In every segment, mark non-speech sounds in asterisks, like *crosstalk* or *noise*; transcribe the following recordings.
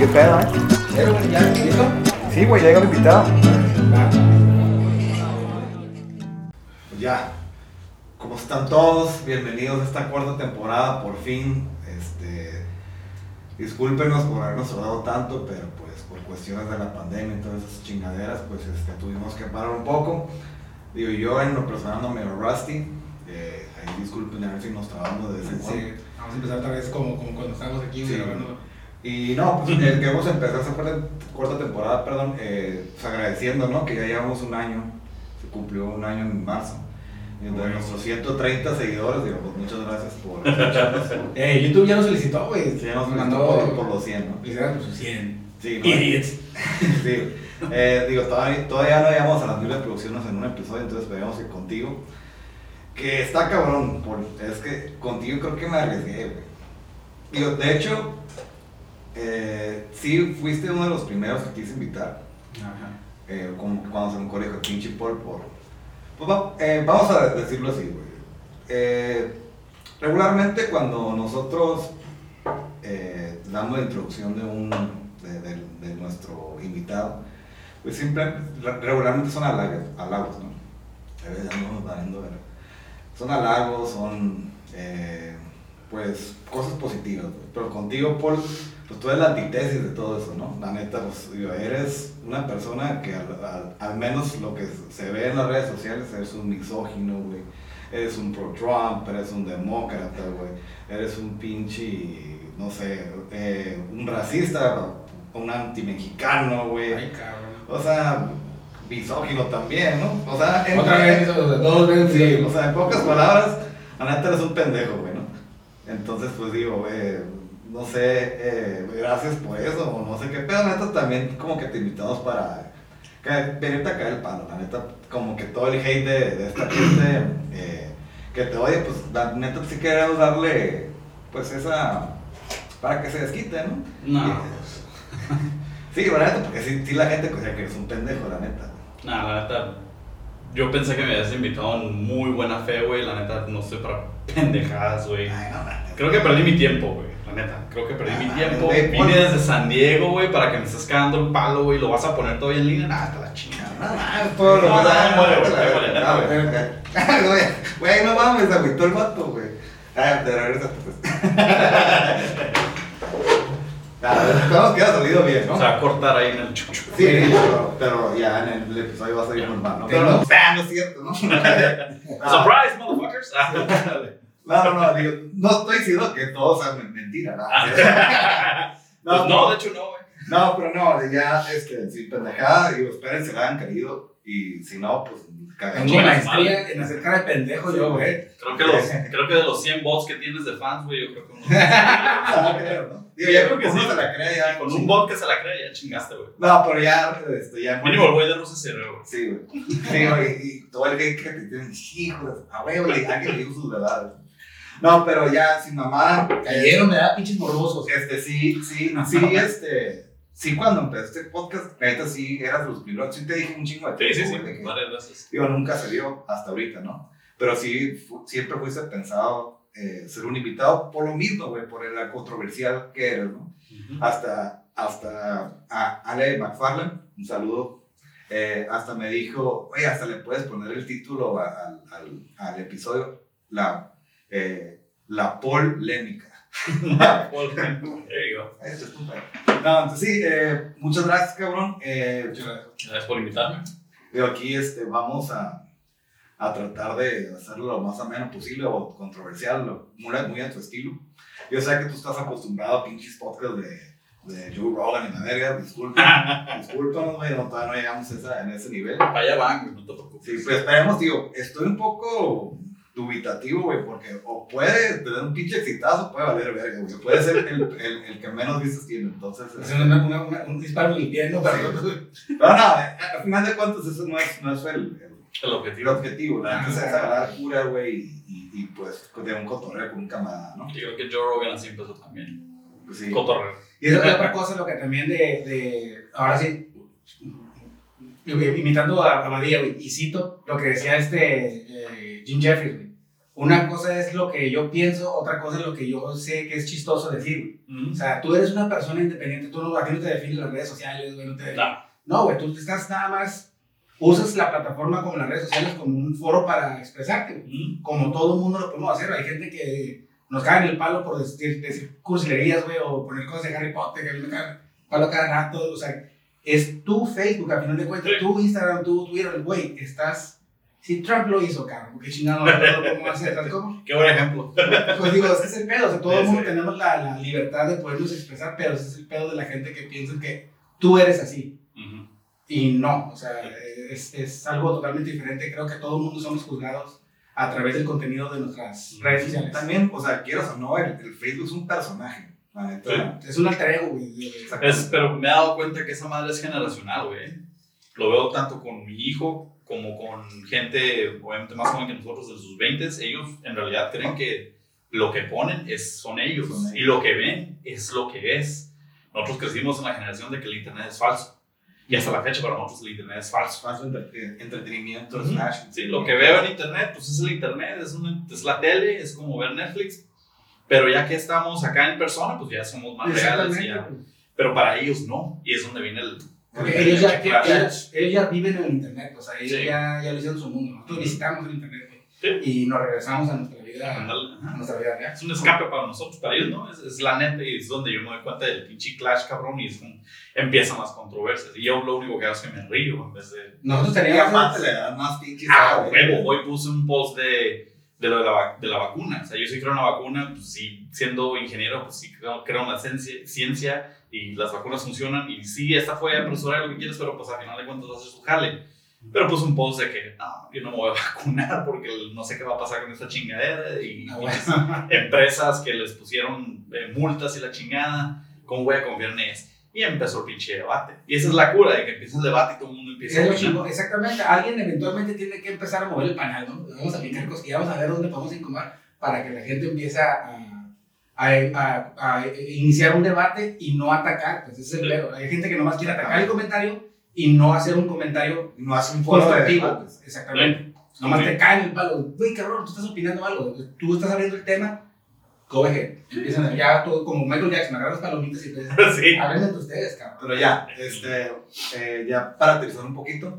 qué pedo, ¿eh? ¿ya? ¿Listo? Sí, güey, llega el invitado. Pues ya, ¿cómo están todos? Bienvenidos a esta cuarta temporada, por fin. Este, discúlpenos por habernos tardado tanto, pero pues por cuestiones de la pandemia y todas esas chingaderas, pues este, tuvimos que parar un poco. Digo, yo en lo personal ando medio rusty. Eh, ahí disculpen a ver si nos trabamos de vez en cuando. Sí, vamos a empezar otra vez como, como cuando estábamos aquí Sí. grabando. Y no, pues *laughs* el que hemos empezado esa cuarta, cuarta temporada, perdón, eh, pues agradeciendo, ¿no? Que ya llevamos un año, se cumplió un año en marzo. Y de Bueno. nuestros 130 seguidores, digo, pues muchas gracias por *laughs* escucharnos. Eh, YouTube ya nos solicitó, güey. Sí, ya nos mandó por, por los 100, ¿no? Felicidades por sus 100. Sí, ¿no? Idiots. *laughs* Sí. Eh, digo, todavía, todavía no llegamos a las mil reproducciones en un episodio, entonces esperemos que contigo, que está cabrón, por- es que contigo creo que me arriesgué, güey. Digo, de hecho, eh, sí fuiste uno de los primeros que quise invitar, Ajá. eh, como cuando se me ocurrió el pinche Paul por... Pues va- eh, vamos a decirlo así, güey. Eh, regularmente cuando nosotros damos la introducción de un de, de- de nuestro invitado, pues siempre, re- regularmente son halagos, halagos ¿no? Son halagos, son pues cosas positivas, pero contigo, Paul, pues tú eres la antítesis de todo eso, ¿no? La neta, pues digo, eres una persona que al, al- al menos lo que se ve en las redes sociales, eres un misógino, güey. Eres un pro-Trump, eres un demócrata, güey. Eres un pinche, no sé, eh, un racista, un anti-mexicano, güey. Ay, cabrón. O sea, misógino también, ¿no? O sea, en, Otra vez, o sea, dos veces. Sí, o sea, en pocas palabras, la neta eres un pendejo, güey, ¿no? Entonces, pues digo, eh, no sé, eh, gracias por eso, o no sé qué pedo, la neta también como que te invitamos para venirte a caer el palo, la neta, como que todo el hate de, de esta gente eh, que te oye, pues la neta sí queremos darle, pues esa, para que se desquite, ¿no? No. Y- Sí, la neta, porque sí, sí la gente considera que eres un pendejo, la neta. Nah, la neta, yo pensé que me habías invitado en muy buena fe, güey. La neta, no sé para pendejadas, güey. No. Creo que perdí mi tiempo, güey. La neta, creo que perdí mi Ah, tiempo. güey, Vine pon- desde San Diego, güey, para que me estés cagando el palo, güey. Lo vas a poner todavía en línea. Nah, hasta la chingada. No mames, todo lo No, que no, da, muere, no, güey, ah, *laughs* no mames, agüitó el vato, güey. Ah, te regresas, pues. *laughs* Nada, esperamos que haya salido bien, ¿no? Se va a cortar ahí en el chucho. Sí, pero, pero ya en el episodio va a salir normal, ¿no? Pero no, ah, no es cierto, ¿no? Ah, *laughs* Surprise, motherfuckers. No, no, no, digo, no estoy diciendo que todo sea mentira, ¿no? *laughs* Pues no, de hecho no, güey. No, pero no, ya, este, sin pendejada, digo, esperen se la hayan caído, y si no, pues, cagamos. Tengo maestría en hacer cara de pendejo yo, güey. Creo que, los, creo que de los 100 bots que tienes de fans, güey, yo creo que uno. *laughs* Ah, creo, ¿no? Digo, ya creo que Sí, se la cree ya. Con un bot que se la cree, ya chingaste, güey. No, pero ya, este, ya. Mínimo el güey de Rusia se güey. Sí, güey. Sí, güey, y todo el que que te tienen, hijo de, a huevo, le- alguien le dijo sus verdades. No, pero ya, sin mamá. Cayeron, me da pinches morbosos. Este, sí, sí, sí, este. Sí, cuando empecé este podcast, neta, sí, eras de los primeros. Sí, te dije un chingo de Sí, sí, tiempo, sí, güey, de que- varias veces. Digo, nunca se dio hasta ahorita, ¿no? Pero sí, fu- siempre fuiste pensado eh, ser un invitado por lo mismo, güey, por la controversial que eres, ¿no? Hasta, hasta a Ale McFarlane, un saludo, eh, hasta me dijo, oye, hasta le puedes poner el título a- al, al, al episodio, la, eh, la polémica. *laughs* Eso es tu pedo. No, entonces sí, eh, muchas gracias, cabrón. Eh, Gracias por invitarme. Digo, aquí este, vamos a, a tratar de hacerlo lo más ameno posible o controversial, lo- muy, muy a tu estilo. Yo sé que tú estás acostumbrado a pinches podcasts de, de Joe Rogan y la verga, disculpa, *laughs* discúlpanos, güey, no, todavía no llegamos a esa- en ese nivel. Para allá van, no te preocupes. Sí, pues esperemos, digo, estoy un poco dubitativo, güey, porque o puede tener un pinche exitazo, puede valer verga, güey, puede ser el, el, el que menos vistas tiene, entonces... Es este, una- una- una- un disparo en el pie, ¿no? Pero- No, no, al final de cuentas eso no es, no es el, el- El el objetivo. objetivo, la Ah, neta es claro. agarrar cura, güey, y, y, y, pues de un cotorreo con un camarada, ¿no? Yo creo que Joe Rogan así empezó también. Pues sí. Cotorreo. Y es otra cosa, lo que también de, de ahora sí, imitando a, a Badía, güey, y cito lo que decía este Jim Jeffries, güey. una cosa es lo que yo pienso, otra cosa es lo que yo sé que es chistoso decir. Mm. O sea, tú eres una persona independiente, tú no, a ti no te definen las redes sociales, güey, no te Claro. No, güey, tú estás nada más, usas la plataforma como las redes sociales como un foro para expresarte, güey. Mm. Como todo el mundo lo podemos hacer. Hay gente que nos cae en el palo por decir, decir cursilerías, güey, o poner cosas de Harry Potter, que a mí me cae el palo cada rato. O sea, es tu Facebook, al final de cuentas, Sí. tu Instagram, tu Twitter, güey, estás... Si Trump lo hizo, cabrón, porque chingado no lo podemos hacer, ¿sabes cómo? Qué buen ejemplo. Pues digo, ese es el pedo, o sea, todo el Sí, mundo sí. tenemos la, la libertad de podernos expresar, pero ese es el pedo de la gente que piensa que tú eres así. Ujú. Y no, o sea, es, es algo totalmente diferente. Creo que todo el mundo somos juzgados a través del contenido de nuestras redes sociales. También, o sea, quieras o no, el, el Facebook es un personaje. neta. Es un alter ego, güey. Es, pero me he dado cuenta que esa madre es generacional, güey. Lo veo tanto con mi hijo como con gente, obviamente, más joven que nosotros, de sus 20 Ellos en realidad creen que lo que ponen es, son, ellos, y lo que ven es lo que es. Nosotros crecimos en la generación de que el Internet es falso. Y hasta la fecha para nosotros el Internet es falso. Falso entre- entretenimiento, Ujú. slash. Sí, lo que veo en Internet, pues es el Internet, es, una- es la tele, es como ver Netflix. Pero ya que estamos acá en persona, pues ya somos más reales. ya-. Pero para ellos no. Y es donde viene el, Porque ellos ya, Claro. ellos, ellos ya viven en el internet, o sea, ellos Sí. ya, ya lo hicieron su mundo. Nosotros visitamos el internet. Sí. Y nos regresamos a nuestra vida, a nuestra vida real. Es un escape para nosotros, para ellos, ¿no? Es, es la neta y es donde yo me doy cuenta del pinche clash, cabrón, y es como empiezan las controversias. Y yo lo único que hago es que me río en vez de. Nosotros teníamos... dan más pinches. Ah, huevo, hoy puse un post de, de lo de la, de la vacuna. O sea, yo sí creo en la vacuna, pues sí, siendo ingeniero, pues sí creo, creo en la ciencia, ciencia y las vacunas funcionan. Y sí, esta fue apresurar lo que quieres, pero pues al final de cuentas ser su jale. Pero puse un post de que no, yo no me voy a *laughs* vacunar porque no sé qué va a pasar con esta chingadera y Ah, pinches bueno. empresas que les pusieron eh, multas y la chingada, ¿cómo voy a confiar en ellas? Y empezó el pinche debate. Y esa es la cura, de que empieza el debate y todo el mundo empieza Es a exactamente. Alguien eventualmente tiene que empezar a mover el panal, ¿no? Vamos a picar cosquillas, vamos a ver dónde podemos incomodar para que la gente empiece a, a, a- a iniciar un debate y no atacar. Pues ese es el pedo. Hay gente que nomás quiere atacar el comentario y no hacer un comentario No hace un foro de constructivo. debates. Exactamente. Nomás te caen el palo. Güey, cabrón, tú estás opinando algo. Tú estás abriendo el tema. Ahead. Empiezan ya todo como Michael Jackson, agarras palomitas y te *laughs* sí. hablen entre ustedes, cabrón. Pero ya, este, eh, ya para aterrizar un poquito,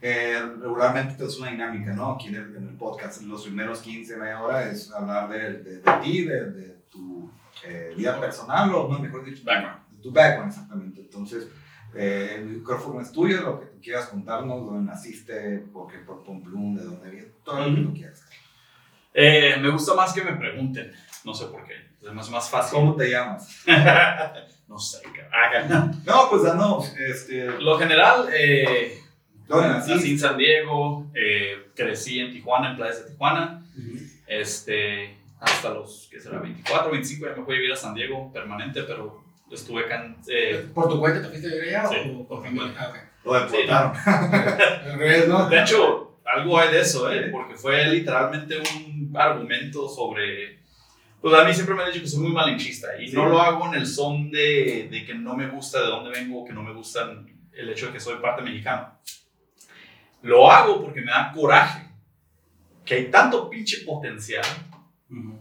eh, regularmente es una dinámica, ¿no? Aquí en el, en el podcast, los primeros 15, media hora es hablar de, de, de ti, de, de tu eh, vida personal, o no, mejor dicho, Background. de tu background, exactamente. Entonces, eh, el micrófono es tuyo, lo que tú quieras contarnos, dónde naciste, por qué por Pomplum, de dónde vienes, todo lo que tú quieras. Eh, me gusta más que me pregunten. No sé por qué. Es más, más fácil. ¿Cómo te llamas? *laughs* no sé, cabrón. No, pues danos, este, Lo general, eh, ¿dónde nací en? San Diego, eh, crecí en Tijuana, en playas de Tijuana. Este, hasta los, ¿qué será? 24, 25 ya me fui a vivir a San Diego permanente, pero estuve acá eh, ¿Por tu cuenta te fuiste a vivir allá Sí, o por mi familia? Ah. Lo deportaron. *laughs* Revés, ¿no? De hecho, algo hay de eso, ¿eh? Porque fue literalmente un argumento sobre... Pues a mí siempre me han dicho que soy muy malinchista y Sí. no lo hago en el son de, de que no me gusta de dónde vengo, que no me gusta el hecho de que soy parte mexicana. Lo hago porque me da coraje que hay tanto pinche potencial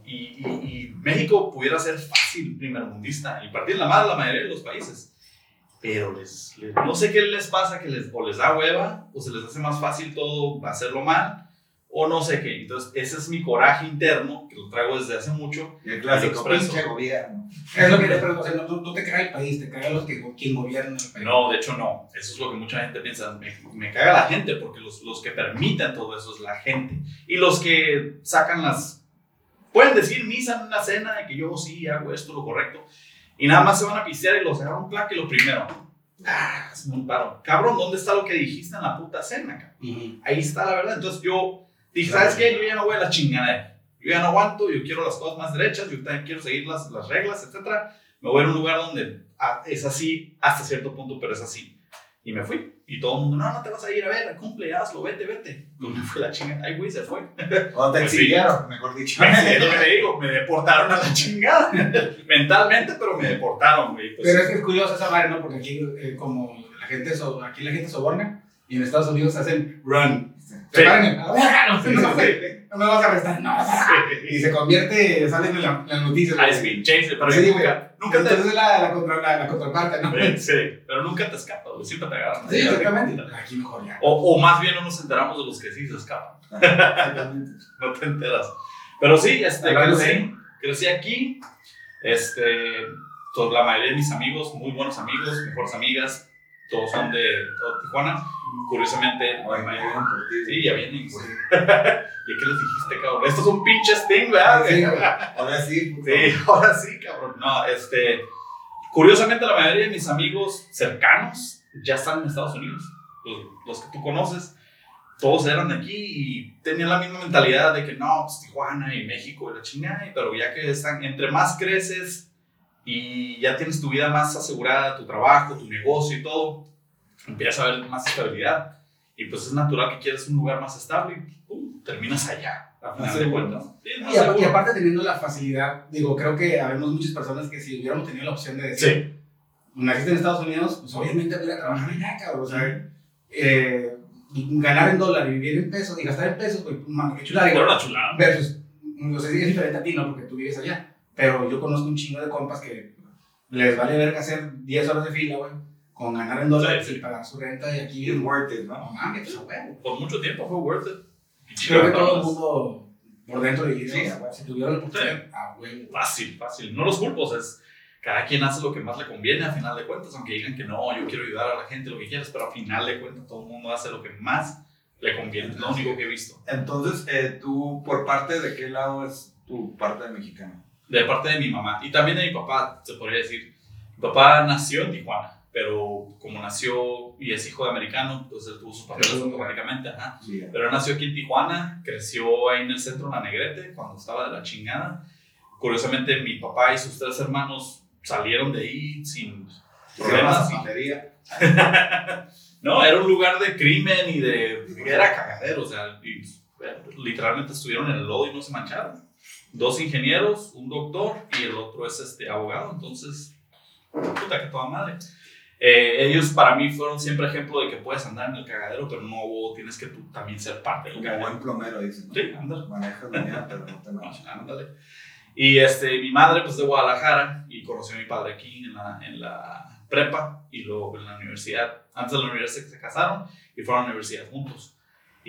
y, y- y México pudiera ser fácil primermundista y partir la madre la mayoría de los países. Pero les, les- no sé qué les pasa, que les, o les da hueva, o se les hace más fácil todo hacerlo mal, o no sé qué. Entonces, ese es mi coraje interno, que lo traigo desde hace mucho. Y el clásico Expreso. pinche gobierno. Es lo que te pregunto, o sea, no, te caga el país, te caga los que, quien gobierna el país. No, de hecho no. Eso es lo que mucha gente piensa. Me, me caga la gente, porque los, los que permiten todo eso es la gente. Y los que sacan las... Pueden decir misa en una cena de que yo sí hago esto, lo correcto. Y nada más se van a pistear y los agarran un plaque y lo primero. Ah, es un paro. Cabrón, ¿dónde está lo que dijiste en la puta cena, cabrón? Ahí está la verdad. Entonces yo dije, Claro. ¿sabes qué? Yo ya no voy a la chingadera. Yo ya no aguanto, yo quiero las cosas más derechas, yo también quiero seguir las, las reglas, etc. Me voy a un lugar donde ah, es así hasta cierto punto, pero es así. Y me fui. Y todo el mundo, no, no te vas a ir, a ver, cumple, hazlo, vete, vete. Y me fue la chingada. Ay, güey, se fue. O te *laughs* Pues exiliaron, mejor dicho. es lo que te digo, me deportaron a la chingada. *laughs* Mentalmente, pero me deportaron, güey. Pues, Pero es que es curioso esa madre, ¿no? Porque aquí, eh, como la gente, so- aquí la gente soborna y en Estados Unidos hacen run. La verga, No, no, no me vas a arrestar. No, y se convierte, sale en la- en las noticias. Ah, es bien pero Sí, nunca, nunca te... Entonces es la, la, contra, la, la contraparte, ¿no? Sí, sí, pero nunca te escapas, güey, siempre te agarran. Sí, exactamente. Aquí mejor ya. O, o más bien no nos enteramos de los que sí se escapan. *laughs* Exactamente. no te enteras. Pero sí, este, crecí, crecí aquí. Este, toda la mayoría de mis amigos, muy buenos amigos, mejores amigas, todos son de, todo Tijuana. Curiosamente, vienen por ti. sí, ya vienen. *laughs* ¿Y qué les dijiste, cabrón? Esto es un pinche sting, ¿verdad? Sí. Ahora sí. puto. *laughs* Sí, ahora sí, cabrón. No, este. Curiosamente, la mayoría de mis amigos cercanos ya están en Estados Unidos. Los, los que tú conoces, todos eran de aquí y tenían la misma mentalidad de que no, pues Tijuana y México y la chingada. Pero ya que están, entre más creces y ya tienes tu vida más asegurada, tu trabajo, tu negocio y todo, empiezas a ver más estabilidad. Y pues es natural que quieres un lugar más estable y pum, terminas allá. A final Más de seguro. cuentas. Sí, Y, y aparte teniendo la facilidad, digo, creo que habemos muchas personas que si hubiéramos tenido la opción de decir, Sí. naciste en Estados Unidos, pues obviamente voy a trabajar allá, cabrón. O sea, eh, ganar en dólar y vivir en pesos y gastar en pesos, pues, mano, qué chulada. Era Digo, una chulada. versus, no sé si es diferente a ti, ¿no? Porque tú vives allá. Pero yo conozco un chingo de compas que les vale verga hacer 10 horas de fila, güey, con ganar en dólares Sí, sí. y pagar su renta y aquí, It's worth it, no ¿no? mames, pues a huevo. por mucho tiempo fue worth it. Creo que todo el mundo por dentro dice, Sí, "No, a huevo. si tuvieron la oportunidad, a huevo. Fácil, fácil. No los culpos, es cada quien hace lo que más le conviene a final de cuentas, aunque digan que no, yo quiero ayudar a la gente, lo que quieras, pero a final de cuentas todo el mundo hace lo que más le conviene. Es lo único que he visto. Entonces, eh, tú, ¿por parte de qué lado es tu parte de mexicano? De parte de mi mamá y también de mi papá, se podría decir. Mi papá nació en Tijuana, pero como nació y es hijo de americano, pues él tuvo sus papeles automáticamente. Ajá. Sí. Pero él nació aquí en Tijuana, creció ahí en el centro de la Negrete cuando estaba de la chingada. Curiosamente, mi papá y sus tres hermanos salieron de ahí sin problemas. y- *laughs* no, era un lugar de crimen y de. Era cagadero, o sea, y, eh, literalmente estuvieron en el lodo y no se mancharon. Dos ingenieros, un doctor y el otro es este abogado, entonces, puta que toda madre. Eh, ellos para mí fueron siempre ejemplo de que puedes andar en el cagadero, pero no tienes que tú también ser parte del Como cagadero. buen plomero, dicen. ¿no? Sí, ándale. Manejas la mía, pero no te *laughs* No, manchas. ándale. Y este, mi madre, pues de Guadalajara, y conoció a mi padre aquí en la, en la prepa y luego en la universidad. Antes de la universidad se casaron y fueron a la universidad juntos.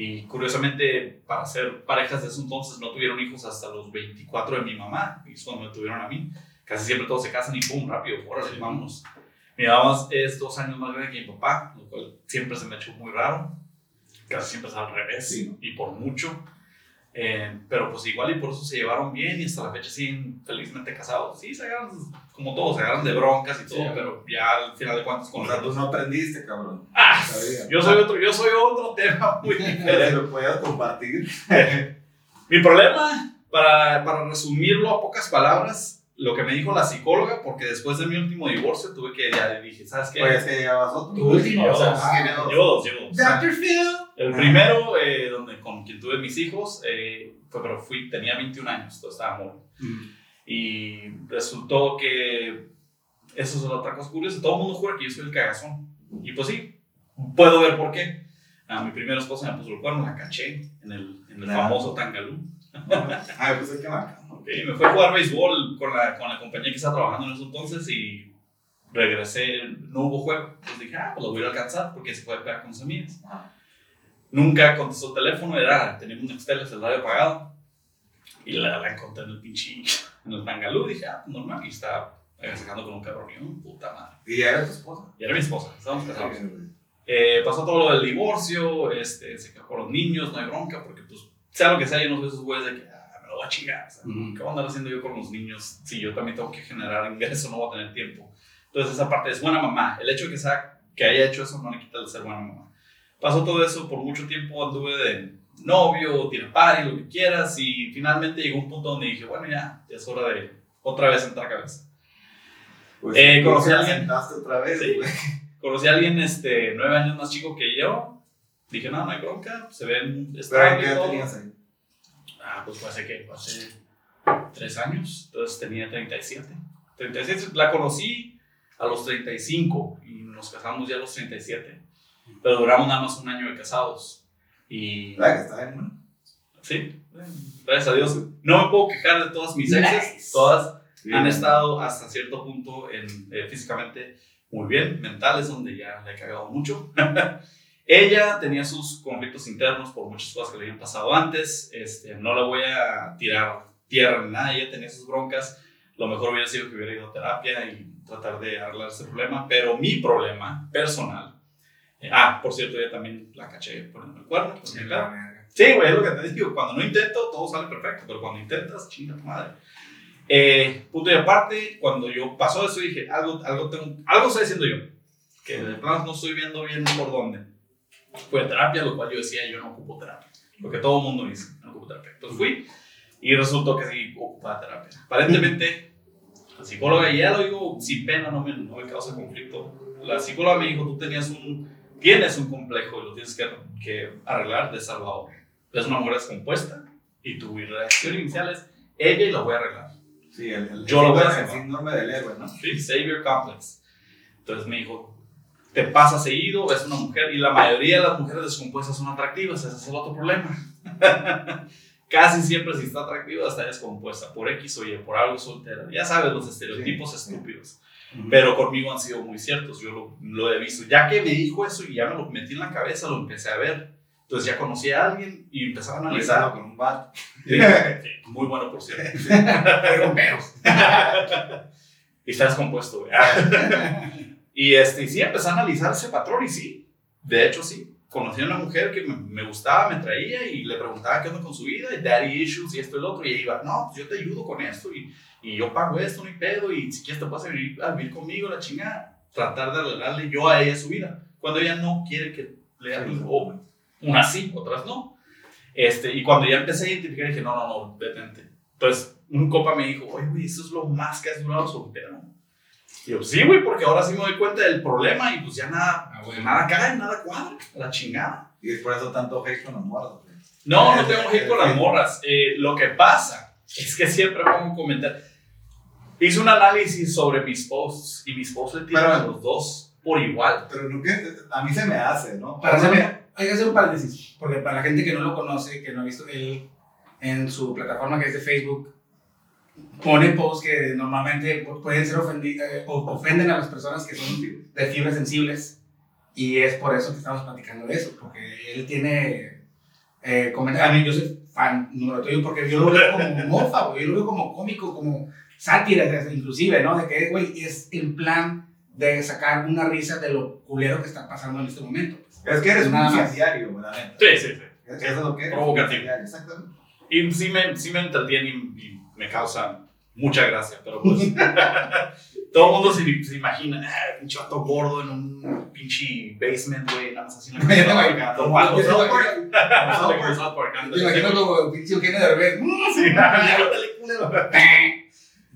Y curiosamente, para ser parejas de ese entonces, no tuvieron hijos hasta los 24 de mi mamá, y es cuando me tuvieron a mí. Casi siempre todos se casan y pum, rápido, órale, vámonos. Mi mamá es dos años más grande que mi papá, lo cual siempre se me ha hecho muy raro. Casi siempre es al revés, Sí, ¿no? y por mucho. Eh, pero pues igual y por eso se llevaron bien y hasta la fecha siguen felizmente casados. Sí, se agarran como todos, se agarran de broncas y todo, Sí. pero ya al final de cuentas con O sea, los tú no aprendiste, cabrón. Ah, Sabía. yo soy otro, yo soy otro tema muy diferente. lo podías compartir. *laughs* Mi problema, para, para resumirlo a pocas palabras, lo que me dijo la psicóloga, porque después de mi último divorcio tuve que, ya dije, ¿sabes qué? Oye, es que llevabas otro. Tu último, Yo o sea, dos, ah, dos. Llevo dos, llevo dos. Dr. Phil. El primero, eh, donde, con quien tuve mis hijos, eh, fue, pero fui, tenía 21 años, entonces estaba muy Y resultó que eso es otra cosa curiosa. Todo el mundo jura que yo soy el cagazón. Y pues sí, puedo ver por qué. A mi primera esposa me puso el cuerno, la caché en el, en el *laughs* Ah. famoso Tangalú. Ay, pues es que marca. Ok, me fui a jugar béisbol con la, con la compañía que estaba trabajando en ese entonces y regresé, no hubo juego. Entonces dije, ah, pues lo voy a alcanzar porque se puede pegar con sus amigas. Ajá. Nunca contestó el teléfono, era, teníamos un Nextel, el radio apagado. Y la, la encontré en el pinche, en el Tangalú. Dije, ah, pues normal. Y estaba sacando con un cabrón. Puta madre. ¿Y era tu esposa? Y era mi esposa, estábamos casados. Eh, pasó todo lo del divorcio, este, se quedó con los niños, no hay bronca, porque pues, sea lo que sea, yo no soy esos güeyes de que, ah, me lo voy a chingar. O sea. ¿Qué voy a andar haciendo yo con los niños si yo también tengo que generar ingreso, no voy a tener tiempo? Entonces esa parte es buena mamá. El hecho de que, sea, que haya hecho eso no le quita el ser buena mamá. Pasó todo eso, por mucho tiempo anduve de novio, tiene party, lo que quieras, y finalmente llegó un punto donde dije, bueno, ya, ya es hora de otra vez entrar cabeza. Pues, Eh, ¿conocí a alguien? otra vez, Sí. Conocí a alguien este, nueve años más chico que yo. Dije, no, no hay bronca, se ven Pero. ¿qué edad tenías ahí? Ah, pues fue hace que, hace tres años, entonces tenía 37. 37, la conocí a los 35 y nos casamos ya a los 37. Pero duramos nada más un año de casados. Y ¿Verdad que está bien, no? sí, gracias a Dios. No me puedo quejar de todas mis exes. Nice. Todas Sí. han estado hasta cierto punto en, eh, físicamente muy bien, mentales, donde ya le he cagado mucho. *laughs* Ella tenía sus conflictos internos por muchas cosas que le habían pasado antes. Este, no la voy a tirar tierra ni nada, ella tenía sus broncas. Lo mejor hubiera sido que hubiera ido a terapia y tratar de arreglar ese problema. Pero mi problema personal. Eh, ah, por cierto, ella también la caché poniendo el cuerno. verga. Sí, güey, es lo que te digo. Cuando no intento, todo sale perfecto. Pero cuando intentas, chinga tu madre. Eh, punto y aparte, cuando yo pasó eso, dije, algo, algo, tengo, algo estoy haciendo yo. Que de plano no estoy viendo bien por dónde. Fue a terapia, lo cual yo decía, yo no ocupo terapia. Lo que todo el mundo dice, no ocupo terapia. Entonces fui y resultó que sí ocupaba terapia. Aparentemente, la psicóloga, y ya lo digo sin pena, no me, no me causa conflicto. La psicóloga me dijo, tú tenías un, tienes un complejo y lo tienes que, que arreglar de Salvador. Es una mujer descompuesta y tu reacción inicial es, ella y lo voy a arreglar. Sí, el, el, Yo lo voy a el hacer. síndrome del héroe, ¿no? Sí, Savior Complex. Entonces me dijo, te pasa seguido, es una mujer, y la mayoría de las mujeres descompuestas son atractivas, ese es el otro problema. *laughs* Casi siempre si está atractiva está descompuesta, por X o Y, por algo soltera. Ya sabes, los estereotipos estúpidos. Pero conmigo han sido muy ciertos, yo lo, lo he visto. Ya que me dijo eso y ya me lo metí en la cabeza, lo empecé a ver. Entonces ya conocí a alguien y empezaba a Analizado analizar. con un sí, muy bueno, por cierto. *laughs* Pero con pedos. *laughs* y está descompuesto, *laughs* y, este, y sí, empecé a analizar ese patrón y sí, de hecho sí. Conocí a una mujer que me, me gustaba, me traía y le preguntaba qué onda con su vida y daddy issues y esto y lo otro. Y ella iba, no, pues yo te ayudo con esto y, y yo pago esto, no hay pedo. Y si quieres te puedes venir a vivir conmigo, la chingada. Tratar de arreglarle yo a ella su vida. Cuando ella no quiere que le haga Sí. o unas sí, otras no. Este, y cuando ya empecé a identificar, dije, no, no, no, detente. Entonces, un copa me dijo, oye, güey, eso es lo más que has durado soltero. Y yo, sí, güey, porque ahora sí me doy cuenta del problema y pues ya nada, Ah, bueno. nada cae, nada cuadra, a la chingada. Y es por eso tanto hate con los muertos. güey. No, no tengo hate con las morras. Eh, lo que pasa es que siempre pongo un comentario. Hice un análisis sobre mis posts y mis posts le tiran a los dos por igual. Pero no que a mí se me hace, ¿no? Para hacer, hay que hacer un paréntesis, porque para la gente que no lo conoce, que no ha visto él en su plataforma que es de Facebook, pone posts que normalmente pu- pueden ser eh, o ofenden a las personas que son de fibras sensibles y es por eso que estamos platicando de eso, porque él tiene eh, comentarios, a mí yo soy fan número tuyo porque yo lo veo como mofa, yo lo veo como cómico, como sátira, inclusive, ¿no? De que, güey, es en plan de sacar una risa de lo culero que está pasando en este momento. Es que eres un Nada güey, la neta. Sí, sí, sí. Eso es lo que eres. Provocativo. un Exactamente. Y sí me, sí me entretiene y me causa mucha gracia, pero pues *laughs* todo el mundo se, se imagina, ah, pinche vato gordo en un pinche basement, güey, nada más así en la como *laughs* algo Yo te South Park. South Park, Te ándale. imagino como pinche Eugenio Derbez. *laughs* Sí, ándale, culero.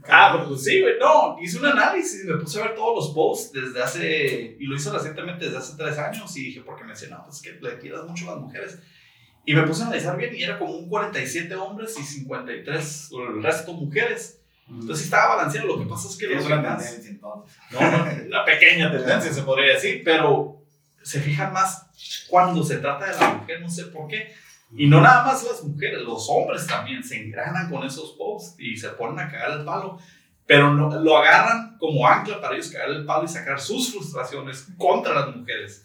Ah, pero pues sí, güey, no, hice un análisis, me puse a ver todos los posts desde hace, y lo hice recientemente desde hace tres años, y dije, porque me decían, no, pues es que le tiras mucho a las mujeres. Y me puse a analizar bien, y era como un 47 hombres y 53, o el resto mujeres. Entonces sí estaba balanceado, lo que pasa es que los entonces. *laughs* no, no, una pequeña tendencia se podría decir, pero se fijan más cuando se trata de la mujer, no sé por qué. Y no nada más las mujeres, los hombres también se engranan con esos posts y se ponen a cagar el palo. Pero no, lo agarran como ancla para ellos cagar el palo y sacar sus frustraciones contra las mujeres.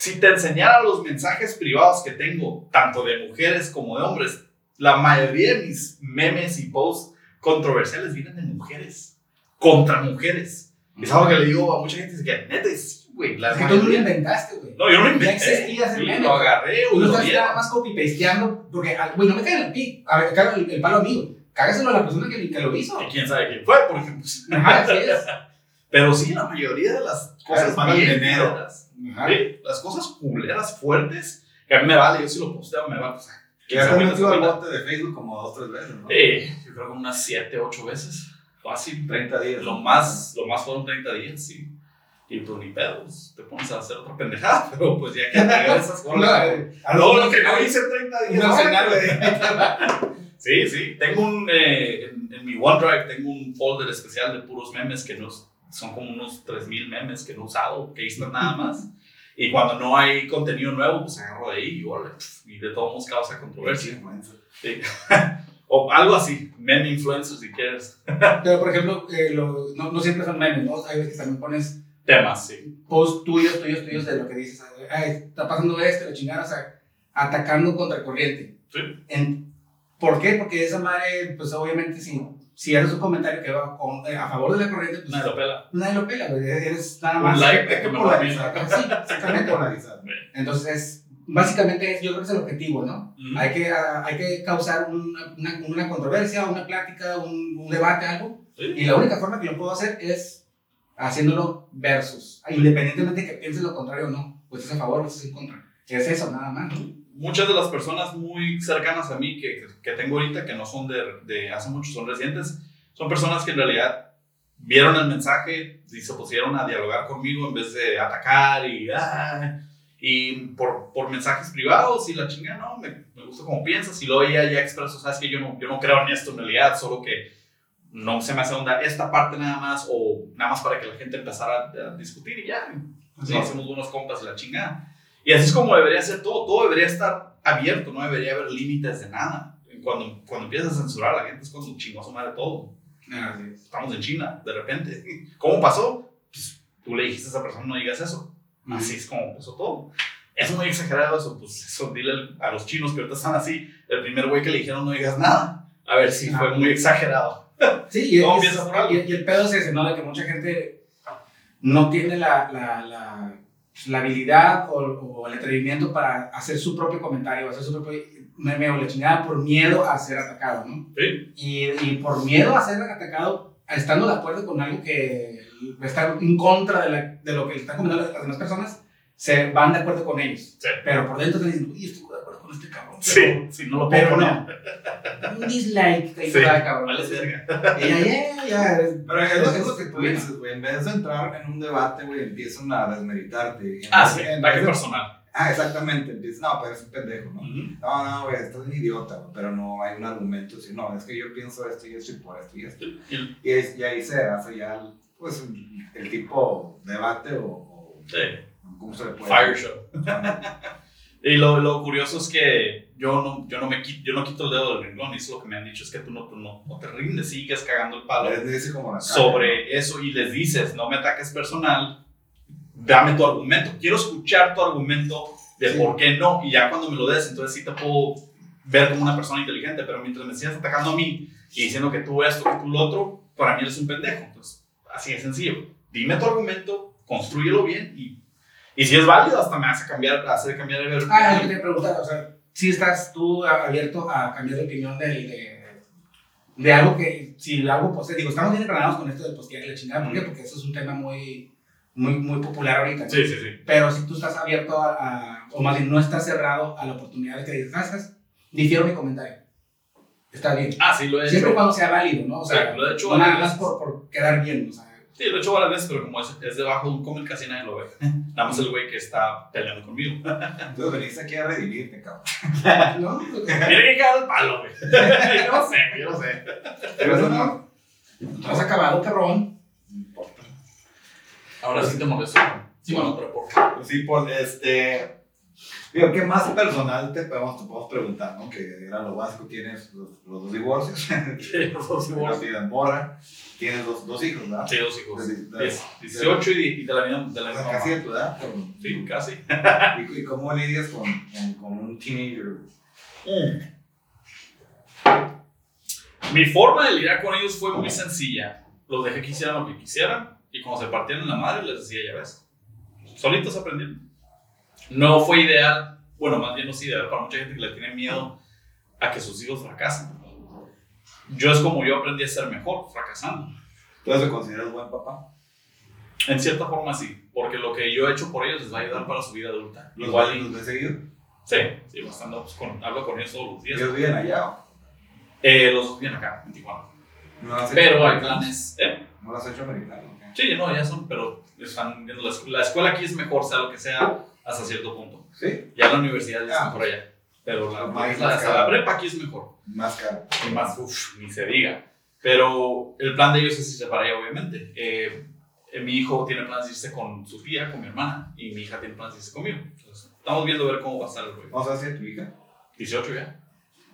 Si te enseñara los mensajes privados que tengo, tanto de mujeres como de hombres, la mayoría de mis memes y posts controversiales vienen de mujeres, contra mujeres. Es algo que le digo a mucha gente, es que neta, sí, güey. Es que tú no lo inventaste, güey. no, yo no lo Ya inventé. existía ese meme. Lo agarré, Tú o lo lo estás nada más copy-pasteando, porque, güey, no me caen el pi. A ver, caga el, el palo amigo. Cágaselo a la persona que, que lo hizo. Y quién sabe quién fue, porque pues, Ajá, así es. *laughs* Pero sí, la mayoría de las cosas culeras, Ajá. sí, las cosas culeras fuertes, que a mí me vale, yo si lo posteo, me vale. O sea, Que has sabe metido al bote de Facebook como dos tres veces, ¿no? Eh, yo creo que unas 7, 8 veces. Fácil. 30 días. Lo más, lo más fueron 30 días, sí. Y pues ni pedos, te pones a hacer otra pendejada, *laughs* pero pues ya que te regresas *laughs* con No, Todo lo que no hice en 30 días. Güey. Sí, sí. Tengo un. eh, en, en mi OneDrive tengo un folder especial de puros memes que no, son como unos 3000 memes que no he usado, que están nada más. Y cuando no hay contenido nuevo, pues agarro de ahí y, pf, y de todos modos causa controversia. Sí. *laughs* o algo así, meme influencer si quieres. *laughs* Pero, por ejemplo, eh, lo- no, no siempre son memes, ¿no? Hay veces que también pones Temas, sí. posts tuyos, tuyos, tuyos de lo que dices. Está pasando esto, la chingada, o sea, atacando contra corriente. Sí. ¿Por qué? Porque esa madre, pues obviamente, si, si haces un comentario que va con- eh, a favor de la corriente, pues Nadie lo pela. nadie lo pela, güey. Eres nada Un más. like de que me lo polarizar. Sí, exactamente. polarizar. *laughs* Entonces, es, básicamente, es- yo creo que es el objetivo, ¿no? Ujú. Hay que, ah, hay que causar una, una, una controversia, una plática, un, un debate, algo. Sí. Y la única forma que lo puedo hacer es haciéndolo versus. Independientemente de que pienses lo contrario o no. Pues es a favor o es en contra. Es eso, nada más. ¿no? Muchas de las personas muy cercanas a mí que, que tengo ahorita, que no son de, de hace mucho, son recientes, son personas que en realidad vieron el mensaje y se pusieron a dialogar conmigo en vez de atacar y, ah, y por, por mensajes privados y la chinga, no, me, me gusta cómo piensas y luego ella ya expresó, sabes que yo no, yo no creo en esto en realidad, solo que no se me hace onda esta parte nada más o nada más para que la gente empezara a, a discutir y ya, así Sí. hacemos buenos compas y la chingada. Y así es como debería ser todo, todo debería estar abierto, no debería haber límites de nada. Cuando, cuando empiezas a censurar a la gente es cuando chingó a su madre todo. Estamos en China, de repente. ¿Cómo pasó? Pues, tú le dijiste a esa persona no digas eso. Así es como empezó todo. Es muy exagerado eso, pues eso dile a los chinos que ahorita están así, el primer güey que le dijeron no digas nada. A ver si fue muy exagerado. Sí, y, es- y, y el pedo es ese, ¿no? De que mucha gente no tiene la, la, la, la habilidad o, o el atrevimiento para hacer su propio comentario, hacer su propio meme o la chingada por miedo a ser atacado, ¿no? Sí. Y, y por miedo a ser atacado, estando de acuerdo con algo que está en contra de, la- de lo que le están comentando las demás personas, se van de acuerdo con ellos. Sí. Pero por dentro te dicen, uy, estoy de acuerdo con este cabrón. Sí, sí, no lo puedo Pero poner. no. Un dislike, te Sí, cabrón. vale verga. Y ya, ya, Pero es, es- es lo que es- tú dices, güey. En vez de entrar en un debate, güey, empiezan a desmeritarte. Ah, sí, en ataque personal. Ah, exactamente. Empiezas, no, pero es un pendejo, ¿no? No, no, güey, estás un idiota, pero no hay un argumento. Si no, es que yo pienso esto y esto y por esto y esto. Y- Y, es- y ahí se hace ya, el, pues, el tipo debate o, o sí. ¿cómo se le puede Fire decir? show. *laughs* Y lo, lo curioso es que yo no, yo, no me quito, yo no quito el dedo del renglón y eso lo que me han dicho es que tú no, tú no, no te rindes, sigues cagando el palo Les dice como la sobre eso y les dices, no me ataques personal, dame tu argumento, quiero escuchar tu argumento de Sí. por qué no y ya cuando me lo des, entonces sí te puedo ver como una persona inteligente, pero mientras me sigas atacando a mí y diciendo que tú esto, que tú lo otro, para mí eres un pendejo. Entonces, así de sencillo. Dime tu argumento, construyelo bien y, y si es válido, hasta me hace cambiar, hacer cambiar de Ah, que te preguntaba, o sea, si estás tú abierto a cambiar de opinión de, de algo que, si algo poste, digo, estamos bien engranados con esto de postear la chingada, ¿por qué? Porque eso es un tema muy, muy, muy popular ahorita. ¿no? Sí, sí, sí. Pero si tú estás abierto a, a- o más bien no estás cerrado a la oportunidad de que digas, "Ah. Difiero mi comentario. Está bien. Ah, sí, lo he Siempre hecho. cuando sea válido, ¿no? O sea, lo he hecho no nada más por, por quedar bien, o sea. Sí, lo he hecho varias veces, pero como es, es debajo de un cómic, casi nadie lo ve. *laughs* Nada más el güey que está peleando conmigo. Entonces veniste aquí a redimirte, cabrón. *laughs* ¿no? Mira que cae el palo, güey. *laughs* Yo no sé, yo no sé. Pero eso no. No has acabado, cabrón. Ahora sí te molesto. Sí, bueno, pero por sí, por este. Digo, ¿qué más personal te podemos, te podemos preguntar, no? Que era lo básico, tienes los, los dos divorcios, Sí, los dos *laughs* vida en morra, tienes dos, dos hijos, ¿verdad? Sí, dos hijos. Sí, sí, Diez- 18 y, y de la misma, de la misma casi de tu edad. Sí, casi. *laughs* ¿Y, y cómo lidias con, con, con un teenager? Mi forma de lidiar con ellos fue muy sencilla. Los dejé que hicieran lo que quisieran y cuando se partían en la madre les decía, ya ves. Solitos aprendieron. No fue ideal, bueno, más bien no es ideal para mucha gente que le tiene miedo a que sus hijos fracasen. Yo es como yo aprendí a ser mejor, fracasando. ¿Tú te consideras buen papá? En cierta forma sí, porque lo que yo he hecho por ellos les va a ayudar para su vida adulta. ¿Los Igual y- los ves seguido? Sí, sí, bastante. pues, con- hablo con ellos todos los días. ¿Ellos viven allá o? Eh, los dos vienen acá, en Tijuana. ¿No hecho Pero hay planes. ¿eh? ¿No lo has hecho americano? ok? Sí, no, ya son, pero están viendo la, escu- la escuela aquí es mejor, sea lo que sea, hasta cierto punto. Sí, Ya la universidad ya Ah, está por allá. Pero la, más la, caro. la prepa aquí es mejor. más caro. Y más, uff, ni se diga. Pero el plan de ellos es irse para allá, obviamente. Eh, eh, mi hijo tiene planes de irse con su tía, con mi hermana, y mi hija tiene planes de irse conmigo. Entonces, estamos viendo a ver cómo va a estar el rollo. Vamos a ver si tu hija 18 ya.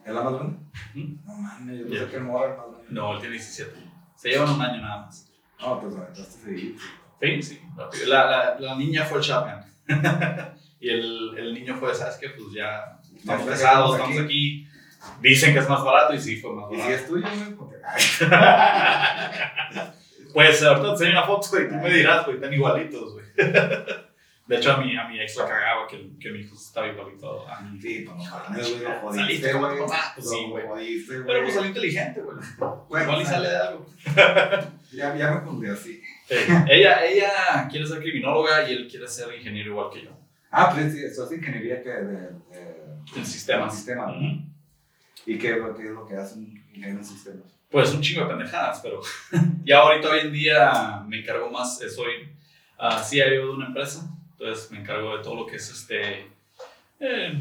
es la más grande. Ujú. No mames, yo pensé que el morro era más grande. No, él tiene 17. Se llevan un año nada más. No, pues aventaste seguido. Sí, sí. La, la, la niña fue el shotgun. *laughs* y el, el niño fue, ¿sabes qué? Pues ya estamos pesados, estamos aquí. Dicen que es más barato y sí fue más Y barato. si es tuyo, porque. *laughs* Pues ahorita te enseño una foto güey, y tú me dirás, güey, están igualitos, güey. *laughs* De hecho, a mi, a mi ex la cagaba que, que mi hijo estaba igualito a mí. Sí, pues no lo Saliste como tu papá. Pues sí, güey. Pero pues salió inteligente, güey. Igual y sale de algo. Ya, ya me pondría así. Sí. Ella, ella quiere ser criminóloga y él quiere ser ingeniero igual que yo. Ah, pues sí, eso es ingeniería que de, de, En sistemas. En sistemas. Ujú. ¿Y qué, qué es lo que hacen en los sistemas? Pues un chingo de pendejadas, pero *laughs* ya ahorita hoy en día me encargo más, eh, soy ah, CIO de una empresa, entonces me encargo de todo lo que es este... eh,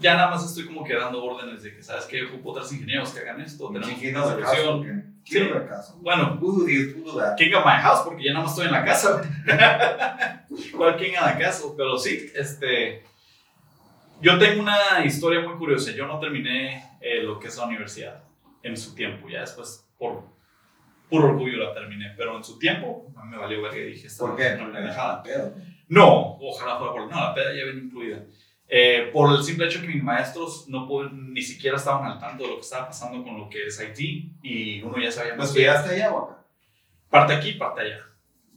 ya nada más estoy como que dando órdenes de que, ¿sabes qué? Ocupo otros ingenieros que hagan esto, tenemos una solución. Sí. Caso. Bueno, Uh, Dios, tú da. King of my house, porque ya nada más estoy en la casa. *laughs* ¿Cuál King of the Castle? Pero sí, este. Yo tengo una historia muy curiosa. Yo no terminé eh, lo que es la universidad en su tiempo. Ya después, por puro orgullo, la terminé. Pero en su tiempo, me valió ver que dije, esta ¿Por no qué? es una pendejada. Pedo. No, ojalá fuera por. No, la peda ya viene incluida. Eh, por el simple hecho que mis maestros no pueden- ni siquiera estaban al tanto de lo que estaba pasando con lo que es Haití y uno ya sabía ¿Lo más que estudiaste allá o acá? Parte aquí, parte allá.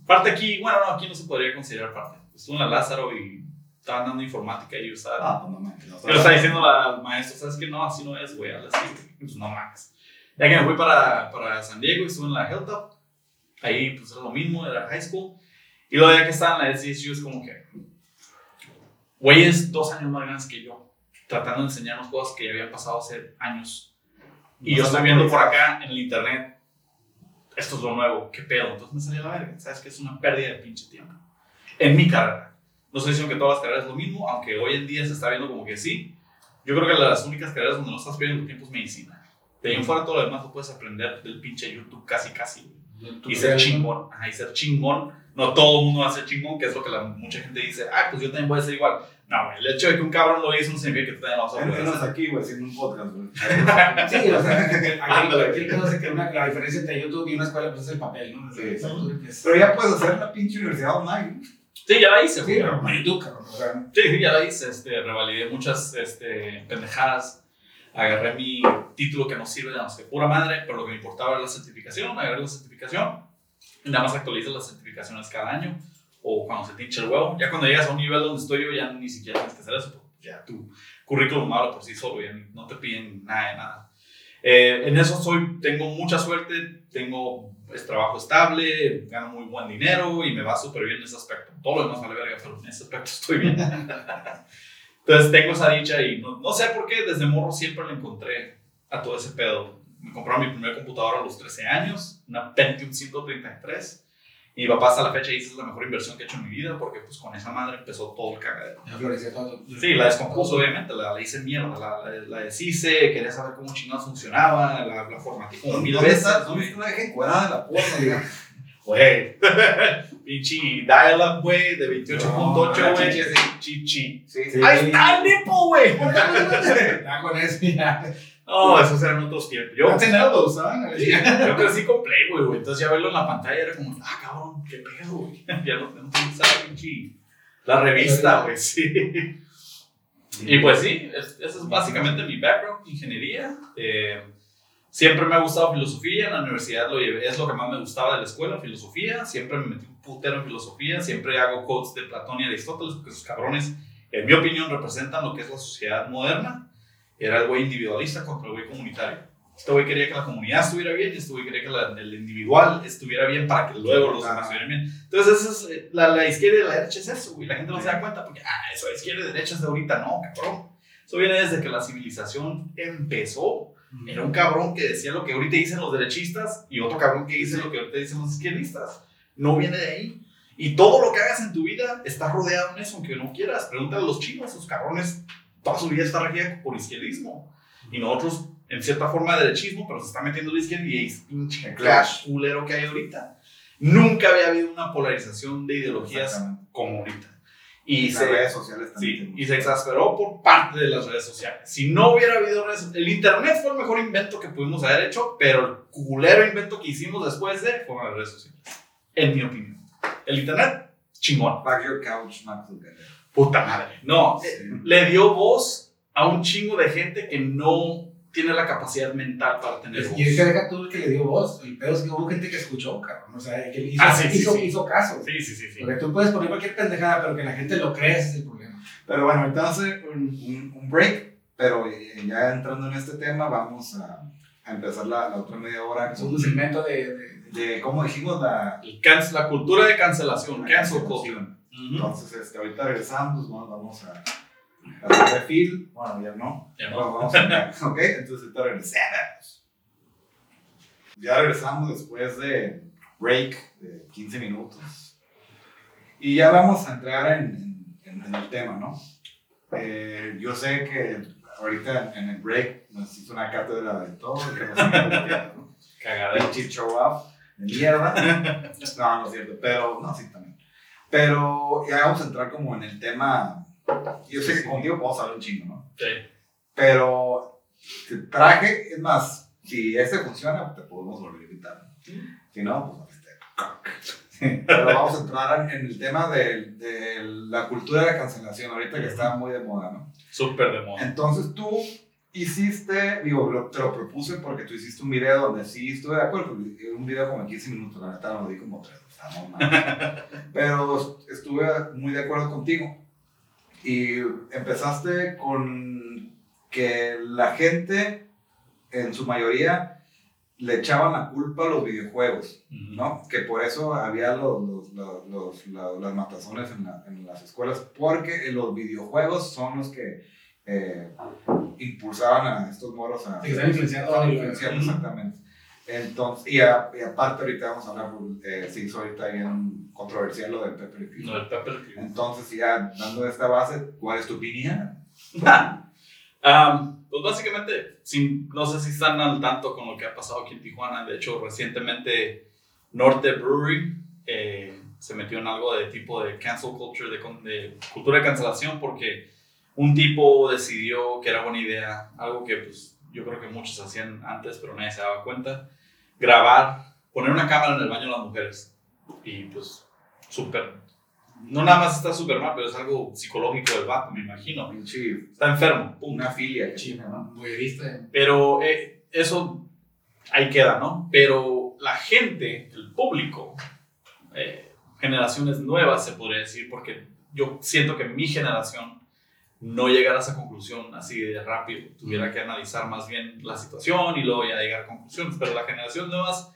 Parte aquí, bueno, no, aquí no se podría considerar parte. Estuve en la Lázaro y estaban dando informática y yo estaba, Ah, pues no mames. no le estaba diciendo al maestro, ¿sabes qué? No, así no es, güey, así. Pues no mames. Ya que me fui para, para San Diego y estuve en la Hilltop, ahí pues era lo mismo, era high school. Y luego ya que estaba en la SDSU es como que, güeyes dos años más grandes que yo, tratando de enseñarnos cosas que ya habían pasado hace años. Y No yo estoy viendo por acá en el internet, esto es lo nuevo, qué pedo. Entonces me salí a la verga, sabes que es una pérdida de pinche tiempo. En mi carrera. No estoy diciendo que todas las carreras es lo mismo, aunque hoy en día se está viendo como que sí. Yo creo que las únicas carreras donde no estás perdiendo tiempo es medicina. De ahí en fuera todo lo demás lo puedes aprender del pinche YouTube casi casi. güey. Y ser chingón. Ajá, y ser chingón. No todo el mundo va a ser chingón, que es lo que la, mucha gente dice. Ah, pues yo también voy a ser igual. No, güey. El hecho de que un cabrón lo hizo no significa que tú también lo vas a poder hacer. aquí, güey, haciendo un podcast, güey. *laughs* Sí, o sea, *laughs* aquí, el pedo es que una, la diferencia entre YouTube y una escuela pues, es el papel, ¿no? Sí, sí. sí. Pero ya puedes hacer la pinche universidad online. Sí, ya la hice, Sí, güey. pero con YouTube, cabrón. O sea, Sí, sí, ya la hice, este, revalidé muchas este, pendejadas, agarré mi título que no sirve de más que pura madre, pero lo que me importaba era la certificación, agarré la certificación, y nada más actualizas las certificaciones cada año, o cuando se te hincha el huevo, ya cuando llegas a un nivel donde estoy yo, ya ni siquiera tienes que hacer eso, ya tu currículum habla por sí solo, ya no te piden nada de nada. Eh, en eso soy, tengo mucha suerte, tengo pues, trabajo estable, gano muy buen dinero y me va súper bien en ese aspecto. Todo lo demás vale verga, pero en ese aspecto *laughs* estoy bien. Entonces tengo esa dicha y no, no sé por qué, desde morro siempre le encontré a todo ese pedo. Me compraron mi primer computadora a los 13 años, una Pentium 133. Y mi papá hasta la fecha dice es la mejor inversión que he hecho en mi vida porque pues con esa madre empezó todo el cagadero. todo. Sí, la descompuso obviamente, la, la hice mierda, la, la, la deshice, quería saber cómo chingados funcionaba, la, la formateé como mil ¿Dónde veces. está una vieja encuadrada de la digamos? Güey, *laughs* pinche dial-up, güey, de 28.8, No, güey. chichi, así. Chichi. Sí, sí. Ahí está el nipple, güey. *laughs* Ya con eso, ya. No, esos eran otros tiempos. Yo, antes lo usaban. Sí, yo crecí con Playboy, güey. Entonces ya verlo en la pantalla era como, ah, cabrón, qué pedo, güey. *laughs* Ya no, no tengo que usar pinche la revista, güey, sí. *laughs* Y pues sí, es- ese es básicamente mi background, ingeniería. Eh, siempre me ha gustado filosofía, en la universidad lo llevé, es lo que más me gustaba de la escuela, filosofía. Siempre me metí un putero en filosofía, siempre hago quotes de Platón y Aristóteles, porque esos cabrones, en mi opinión, representan lo que es la sociedad moderna. Era el güey individualista contra el güey comunitario. Este güey quería que la comunidad estuviera bien y este güey quería que la- el individual estuviera bien para que luego los demás estuvieran bien. Entonces, esa es, eh, la, la izquierda y la derecha es eso, güey. La gente no se da cuenta porque, ah, eso de izquierda y derecha es de ahorita. No, cabrón. Eso viene desde que la civilización empezó. Era un cabrón que decía lo que ahorita dicen los derechistas y otro cabrón que dice lo que ahorita dicen los izquierdistas. No viene de ahí. Y todo lo que hagas en tu vida está rodeado en eso, aunque no quieras. Pregúntale a los chinos, esos cabrones, toda su vida está regida por izquierdismo. Y nosotros, en cierta forma, derechismo, pero se está metiendo la izquierda y es pinche Clash. culero que hay ahorita. Nunca había habido una polarización de ideologías como ahorita. Y las se, redes sociales también. sí, y se exasperó por parte de las redes sociales. Si no hubiera habido redes el internet fue el mejor invento que pudimos haber hecho, pero el culero invento que hicimos después de fueron las redes sociales. En mi opinión. El internet, chingón. Back your couch, Max Zuckerberg. Puta madre. No, Sí. le dio voz a un chingo de gente que no tiene la capacidad mental para tener voz. Y es que deja tú el que le dio voz. El pedo es que hubo gente que escuchó, cabrón. O sea, que hizo, Ah, sí, hizo, sí. hizo caso. Sí, sí, sí, sí. Porque tú puedes poner cualquier pendejada, pero que la gente lo cree, ese es el problema. Pero bueno, ahorita hacer un, un, un break, pero eh, ya entrando en este tema, vamos a, a empezar la, la otra media hora Es un segmento de. de- de- de, ¿cómo dijimos? La, El la cultura de cancelación, la cancel cancelación. Ujú. Entonces, este, ahorita regresamos, vamos, vamos a, hacer refil. Bueno, ya no. Ya no. Bueno, vamos a, *laughs* ok, entonces ahorita regresamos. Ya regresamos después de break de 15 minutos. Y ya vamos a entrar en, en- en el tema, ¿no? Eh, yo sé que ahorita en el break nos hizo una cátedra de todo, que nos ¿no? Cagadero. Pinche show off de mierda. No, no es cierto, pero no, sí también. Pero ya vamos a entrar como en el tema. Yo sé que contigo podemos hablar un chingo, ¿no? Sí. Pero te traje, es más, si este funciona, te podemos volver a invitar. Si no, pues este. Pero vamos a entrar en el tema de, de la cultura de la cancelación, ahorita que está muy de moda, ¿no? Súper de moda. Entonces tú hiciste, digo, lo, te lo propuse porque tú hiciste un video donde sí estuve de acuerdo, un video como de 15 minutos, la neta lo di como 3 pero estuve muy de acuerdo contigo. Y empezaste con que la gente, en su mayoría, le echaban la culpa a los videojuegos, ¿no? Que por eso había los, las matazones en, la, en, las escuelas, porque los videojuegos son los que eh, impulsaban a estos moros a... Sí, exactamente. Entonces, y, a- y aparte ahorita vamos a hablar, eh, se hizo ahorita bien controversial lo del Pepper Pig. No, el Pig. Entonces, ya dando esta base, ¿cuál es tu opinión? Am, *laughs* pues básicamente, sin- no sé si están al tanto con lo que ha pasado aquí en Tijuana. De hecho, recientemente Norte Brewery eh, se metió en algo de tipo de cancel culture, de, de cultura de cancelación, porque un tipo decidió que era buena idea, algo que pues yo creo que muchos hacían antes, pero nadie se daba cuenta, grabar, poner una cámara en el baño de las mujeres. Y pues súper, no nada más está súper mal, pero es algo psicológico del vato, me imagino. Pinche, Está enfermo, punto. una filia tiene, ¿no? Pero eh, eso ahí queda, ¿no? Pero la gente, el público, eh, generaciones nuevas se podría decir, porque yo siento que mi generación no llegara a esa conclusión así de rápido. Tuviera que analizar más bien la situación y luego ya llegar a conclusiones. Pero las generaciones nuevas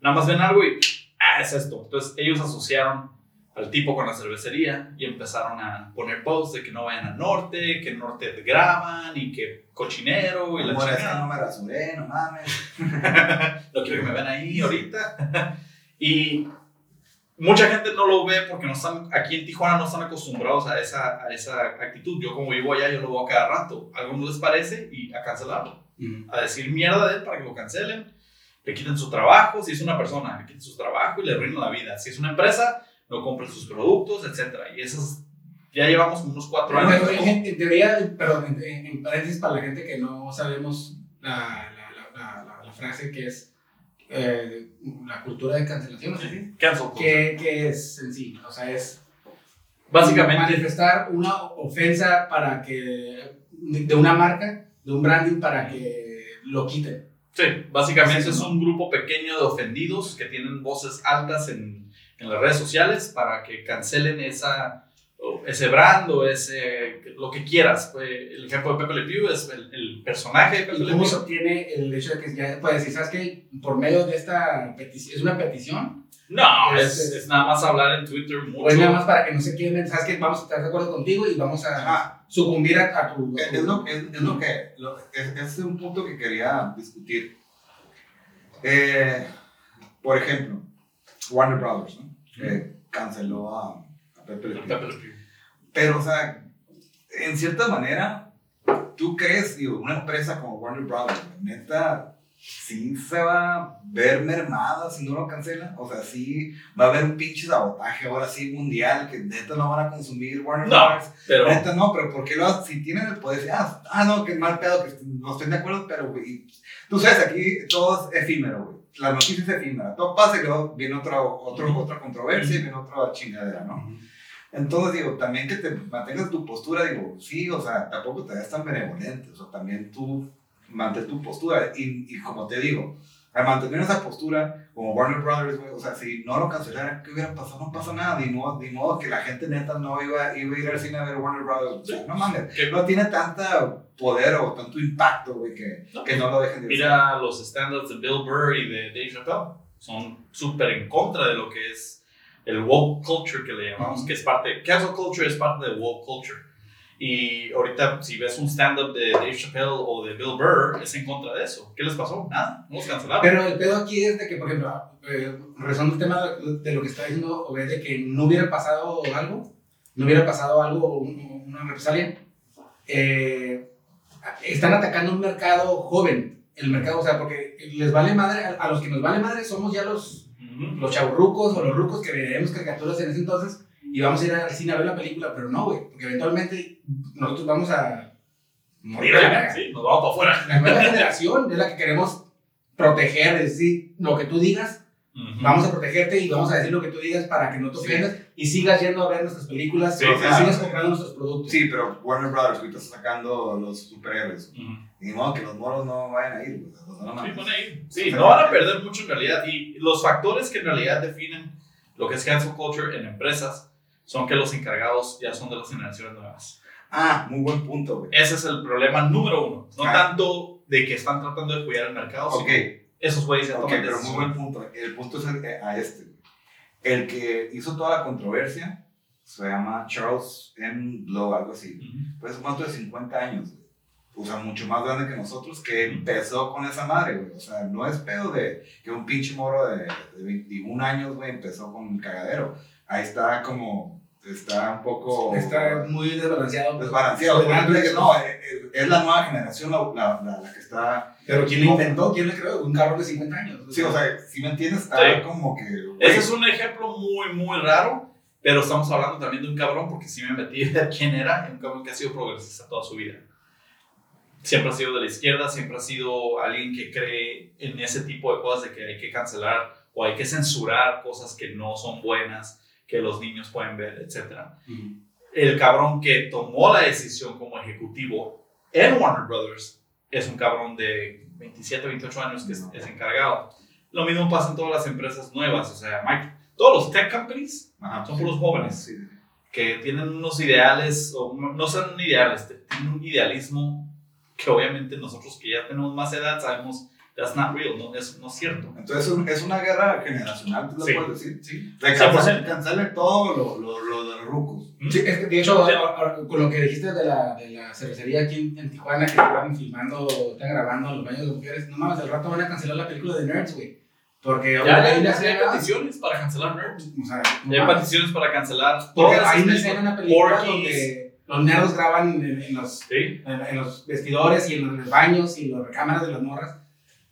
nada más ven algo y, ah, es esto. Entonces ellos asociaron al tipo con la cervecería y empezaron a poner posts de que no vayan al norte, que en norte graban y que cochinero y la chingada. no me rasuré, no mames. *laughs* no quiero que me vean ahí ahorita. *laughs* y mucha gente no lo ve porque no están, aquí en Tijuana no están acostumbrados a esa, a esa actitud. Yo como vivo allá, yo lo veo a cada rato. A algunos les parece y a cancelarlo. A decir mierda de él para que lo cancelen. Le quiten su trabajo. Si es una persona, le quiten su trabajo y le arruinan la vida. Si es una empresa, no compren sus productos, etc. Y esas, ya llevamos unos cuatro Pero, años. en, en- en teoría, perdón, en, en- paréntesis para la gente que no sabemos la, la, la, la frase que es eh, la cultura de cancelación, ¿no ¿Qué es en sí? O sea, es Básicamente, manifestar una ofensa para que de una marca, de un branding para que lo quiten. Sí, básicamente Sí, es ¿no? un grupo pequeño de ofendidos que tienen voces altas en, en las redes sociales para que cancelen esa, o ese brand o ese, lo que quieras. El ejemplo de Pepe Le Pew es el, el personaje de Pepe ¿Y Le cómo se Pew. obtiene el hecho de que ya puedes decir, ¿sabes qué? Por medio de esta petición, es una petición, No, Es- es, es nada más hablar en Twitter o es mucho. nada más para que no se queden, ¿sabes qué? Vamos a estar de acuerdo contigo y vamos a Ajá. sucumbir a, a tu... a Es, tu- es lo, es, es lo que, lo- es, es un punto que quería discutir. Eh, por ejemplo, Warner Brothers, ¿no? Que canceló a, a Pepe Le Pew. Pero, o sea, en cierta manera, ¿tú crees, digo, una empresa como Warner Brothers, neta, sí se va a ver mermada si no lo cancelan. O sea, sí va a haber un pinche sabotaje ahora sí mundial que neta no van a consumir Warner No, Brothers. Pero Neta no, pero ¿por qué lo? Si tienen el poder, decir, ah, ah, no, qué mal pedo, que no estoy de acuerdo, pero, güey, tú sabes, aquí todo es efímero, güey. La noticia es efímera. Todo pasa y luego viene otra, otro, Ujú. otra controversia y viene otra chingadera, ¿no? Entonces, digo, también que te mantengas tu postura, digo, sí, o sea, tampoco te veas tan benevolente, o sea, también tú mantén tu postura. Y, y como te digo, al mantener esa postura, como Warner Brothers, o sea, si no lo cancelaran, ¿qué hubiera pasado? No pasa nada, ni modo, ni modo que la gente neta no iba, iba a ir al cine a ver Warner Brothers. O sea, no mames, que- no tiene tanta poder o tanto impacto, güey, que, No. que no lo dejen de mira los stand-ups de Bill Burr y de Dave Chappelle. Son súper en contra de lo que es el woke culture que le llamamos, Ujú. que es parte, cancel culture es parte de woke culture. Y ahorita, si ves un stand-up de Dave Chappelle o de Bill Burr, es en contra de eso. ¿Qué les pasó? Nada, no los cancelaron. Pero el pedo aquí es de que, por ejemplo, eh, regresando al tema de lo que está diciendo Obed, de que no hubiera pasado algo, no hubiera pasado algo, un- una represalia, eh, están atacando un mercado joven, el mercado, o sea, porque les vale madre, a, a los que nos vale madre somos ya los, Los chaburrucos o los rucos que veíamos caricaturas en ese entonces y vamos a ir al cine a ver la película, pero no, güey, porque eventualmente nosotros vamos a morir a la verga. Sí, nos vamos para afuera. La nueva generación es la que queremos proteger, es decir, lo que tú digas, vamos a protegerte y vamos a decir lo que tú digas para que no te Sí. Y sigas yendo a ver nuestras películas Sí, y claro. sigas comprando nuestros productos. Sí, pero Warner Brothers ahorita está sacando los superhéroes. Ujú. Ni modo que los moros no vayan a ir, sea, no Sí, mames. pone ahí. Sí, no van a perder mucho en realidad. Y los factores que en realidad definen lo que es cancel culture en empresas son que los encargados ya son de las generaciones nuevas. Ah, muy buen punto, güey. Ese es el problema número uno. No Ah. tanto de que están tratando de cuidar el mercado, Ok, sino esos güeyes ya ok, toman pero muy buen punto. El punto es el- a este, güey. El que hizo toda la controversia se llama Charles M. Blow, algo así. Ujú. Pues es un vato de 50 años, güey. O sea, mucho más grande que nosotros, que empezó con esa madre, güey. O sea, no es pedo de que un pinche moro de, de 21 años, güey, empezó con el cagadero. Ahí está como, está un poco... Está muy desbalanceado. desbalanceado. Por ejemplo, no, eh, eh, es la nueva generación la, la, la, la que está... pero ¿quién lo inventó? ¿Quién le creó? Un cabrón de 50 años. Sí, o sea, si me entiendes, está Sí. como que... güey, Ese es un ejemplo muy, muy raro, pero estamos hablando también de un cabrón, porque si me metí a ver quién era, un cabrón que ha sido progresista toda su vida. Siempre ha sido de la izquierda, siempre ha sido alguien que cree en ese tipo de cosas de que hay que cancelar o hay que censurar cosas que no son buenas, que los niños pueden ver, etc. Ujú. El cabrón que tomó la decisión como ejecutivo en Warner Brothers es un cabrón de 27, 28 años que es, es encargado. Lo mismo pasa en todas las empresas nuevas, o sea, Mike, todos los tech companies Ajá. son puros jóvenes Sí. que tienen unos ideales, o no son ideales, tienen un idealismo que obviamente nosotros que ya tenemos más edad sabemos that's not real, no es, no es cierto. Entonces es un- es una guerra generacional, ¿tú lo Sí. puedes decir? Sí. De 100%. cancele, cancele todo lo, lo, lo de los rucos. Sí, es que de hecho, con lo que dijiste de la, de la cervecería aquí en, en Tijuana, que estaban filmando, están grabando los baños de mujeres, no mames, al rato van a cancelar la película de Nerds, güey. Porque Ya, hay una ya hay peticiones para cancelar Nerds. O sea, no Ya hay peticiones para cancelar Porque hay una escena en la película donde los nerdos graban en, en los, Sí. en, en los vestidores y en los baños y en las cámaras de las morras.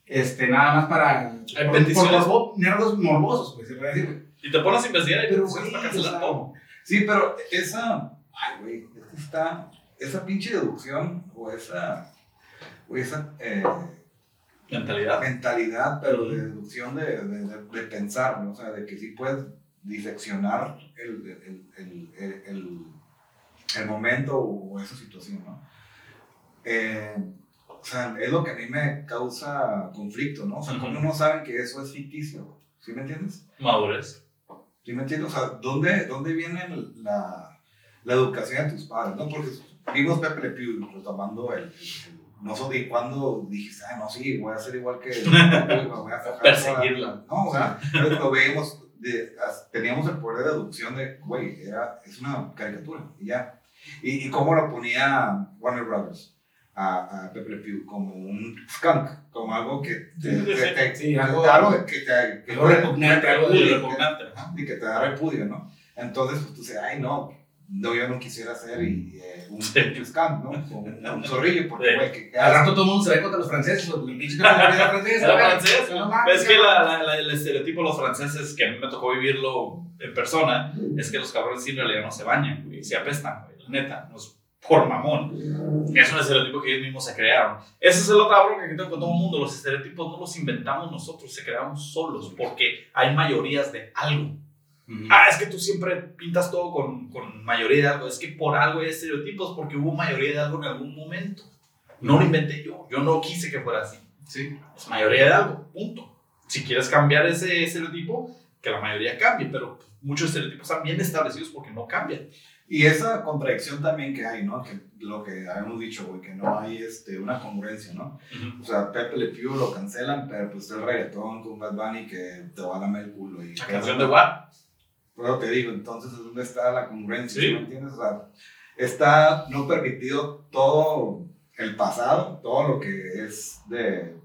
Este, nada más para. Hay por- peticiones. por nerdos morbosos, pues, se puede decir, güey. Y te pones a investigar y Pero, peticiones para güey, cancelar o sea, todo. Sí, pero esa. Ay, güey, es que está. Esa pinche deducción o esa. O esa eh, Mentalidad. mentalidad, pero de deducción de, de, de- de pensar, ¿no? O sea, de que sí puedes diseccionar el, el, el, el, el, el momento o esa situación, ¿no? Eh, o sea, es lo que a mí me causa conflicto, ¿no? O sea, ¿cómo Ujú. no saben que eso es ficticio? ¿Sí me entiendes? Madurez. ¿Sí me entiendes? O sea, ¿dónde, dónde viene la, la educación de tus padres? ¿no? Porque vimos Pepe Le Pew retomando el, el- el- no sé de cuándo dijiste, ah, no, sí, voy a ser igual que *laughs* voy a Perseguirla. toda la-". No, o sea, lo veíamos, de, teníamos el poder de deducción de, güey, era, es una caricatura, y ya. Y, y cómo lo ponía Warner Brothers a, a Pepe Le Pew como un skunk, como algo que te, Sí, sí, te- te- sí, te- algo- algo que te, que algo repugnante, algo de- repugnante. Y que te da repudio, ¿no? Entonces, pues tú dices, ay, no, no, yo no quisiera ser y, eh, un Sí. scam, ¿no? O un, un zorrillo, porque, Sí. güey, que, que Al rato todo el mundo se ve contra los franceses. o el pinche Era francés. No Es que la, la- la- el estereotipo de los franceses, que a mí me tocó vivirlo en persona, es que los cabrones sí en realidad no se bañan, güey, se apestan, güey, la neta, no es por mamón. Es un estereotipo que ellos mismos se crearon. Esa es la otra bronca que tengo con todo el mundo, los estereotipos no los inventamos nosotros, se creamos solos, porque hay mayorías de algo. Ujú. Ah, es que tú siempre pintas todo con, con mayoría de algo. Es que por algo hay estereotipos, porque hubo mayoría de algo en algún momento. No lo inventé yo. Yo no quise que fuera así. Sí. Es mayoría de algo. Punto. Si quieres cambiar ese estereotipo, que la mayoría cambie. Pero muchos estereotipos están bien establecidos porque no cambian. Y esa contradicción también que hay, ¿no? Que lo que habíamos dicho, güey, que no hay este, una congruencia, ¿no? O sea, Pepe Le Pew lo cancelan, pero pues el reggaetón con Bad Bunny que te va a lamer el culo. Y La canción de WAP. Pero te digo, entonces, ¿dónde está la congruencia? ¿sí ¿Me entiendes? O sea, está no permitido todo el pasado, todo lo que es de,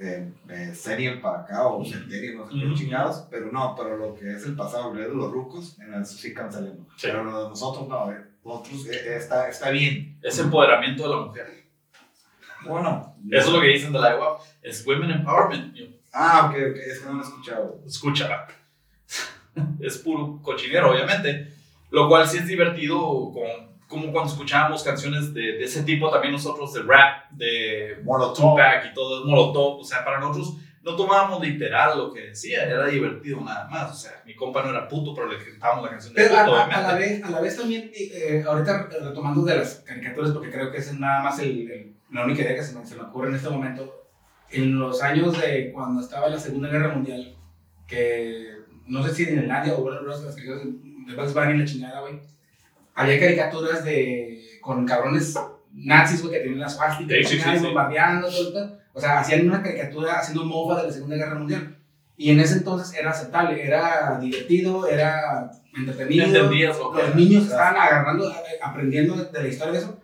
de serie para acá o serie, no sé qué chingados, pero no, pero lo que es el pasado, de los rucos, en eso sí cancelemos. Sí. Pero lo de nosotros no, eh, nosotros eh, está, está bien. Es empoderamiento de la mujer. Bueno, Eso es lo que dicen de la WAP. Es Women Empowerment. Yo, Ah, ok, ok, es que no lo he escuchado. escúchala. *laughs* es puro cochinero, obviamente. Lo cual sí es divertido, con, como cuando escuchábamos canciones de, de ese tipo, también nosotros de rap, de Molotov. Tupac y todo, Molotov. O sea, para nosotros no tomábamos literal lo que decía, era divertido nada más. O sea, mi compa no era puto, pero le cantábamos la canción de Pero a, puto, a- a la vez, a la vez también, eh, ahorita retomando de las caricaturas, porque creo que esa es nada más el, el- la única idea que se me, se me ocurre en este momento. En los años de cuando estaba la Segunda Guerra Mundial, que no sé si en Irlandia o Warner Bros. las caricaturas de Bugs Bunny la chingada, güey, había caricaturas de con cabrones nazis, güey, que tenían las suásticas Sí, sí, sí, bombardeando, todo pedo. O sea, hacían una caricatura haciendo mofa de la Segunda Guerra Mundial. Y en ese entonces era aceptable, era divertido, era entretenido. Entendías que Los niños estaban agarrando, eh, aprendiendo de, la historia de eso.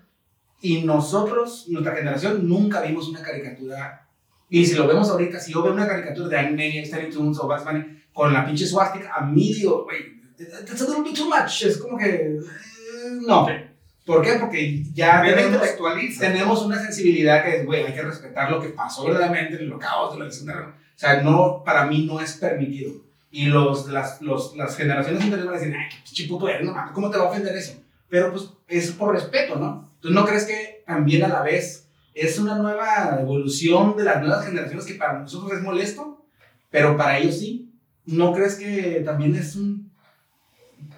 Y nosotros, nuestra generación, nunca vimos una caricatura. Y si lo vemos ahorita, si yo veo una caricatura de Animaniacs, Tiny Toons o Bunny con la pinche swastika, a mí digo, güey, that's a little bit too much. Es como que, eh, no. Sí. ¿Por qué? Porque ya tenemos, tenemos una sensibilidad que es, güey, hay que respetar lo que pasó verdaderamente en el holocausto, la Segunda Guerra. O sea, no, para mí no es permitido. Y los, las, los, las generaciones anteriores van a decir, ay, qué pinche puto eres, no mames, ¿cómo te va a ofender eso? Pero pues es por respeto, ¿no? ¿Tú no crees que también a la vez es una nueva evolución de las nuevas generaciones que para nosotros es molesto, pero para ellos sí? ¿No crees que también es un...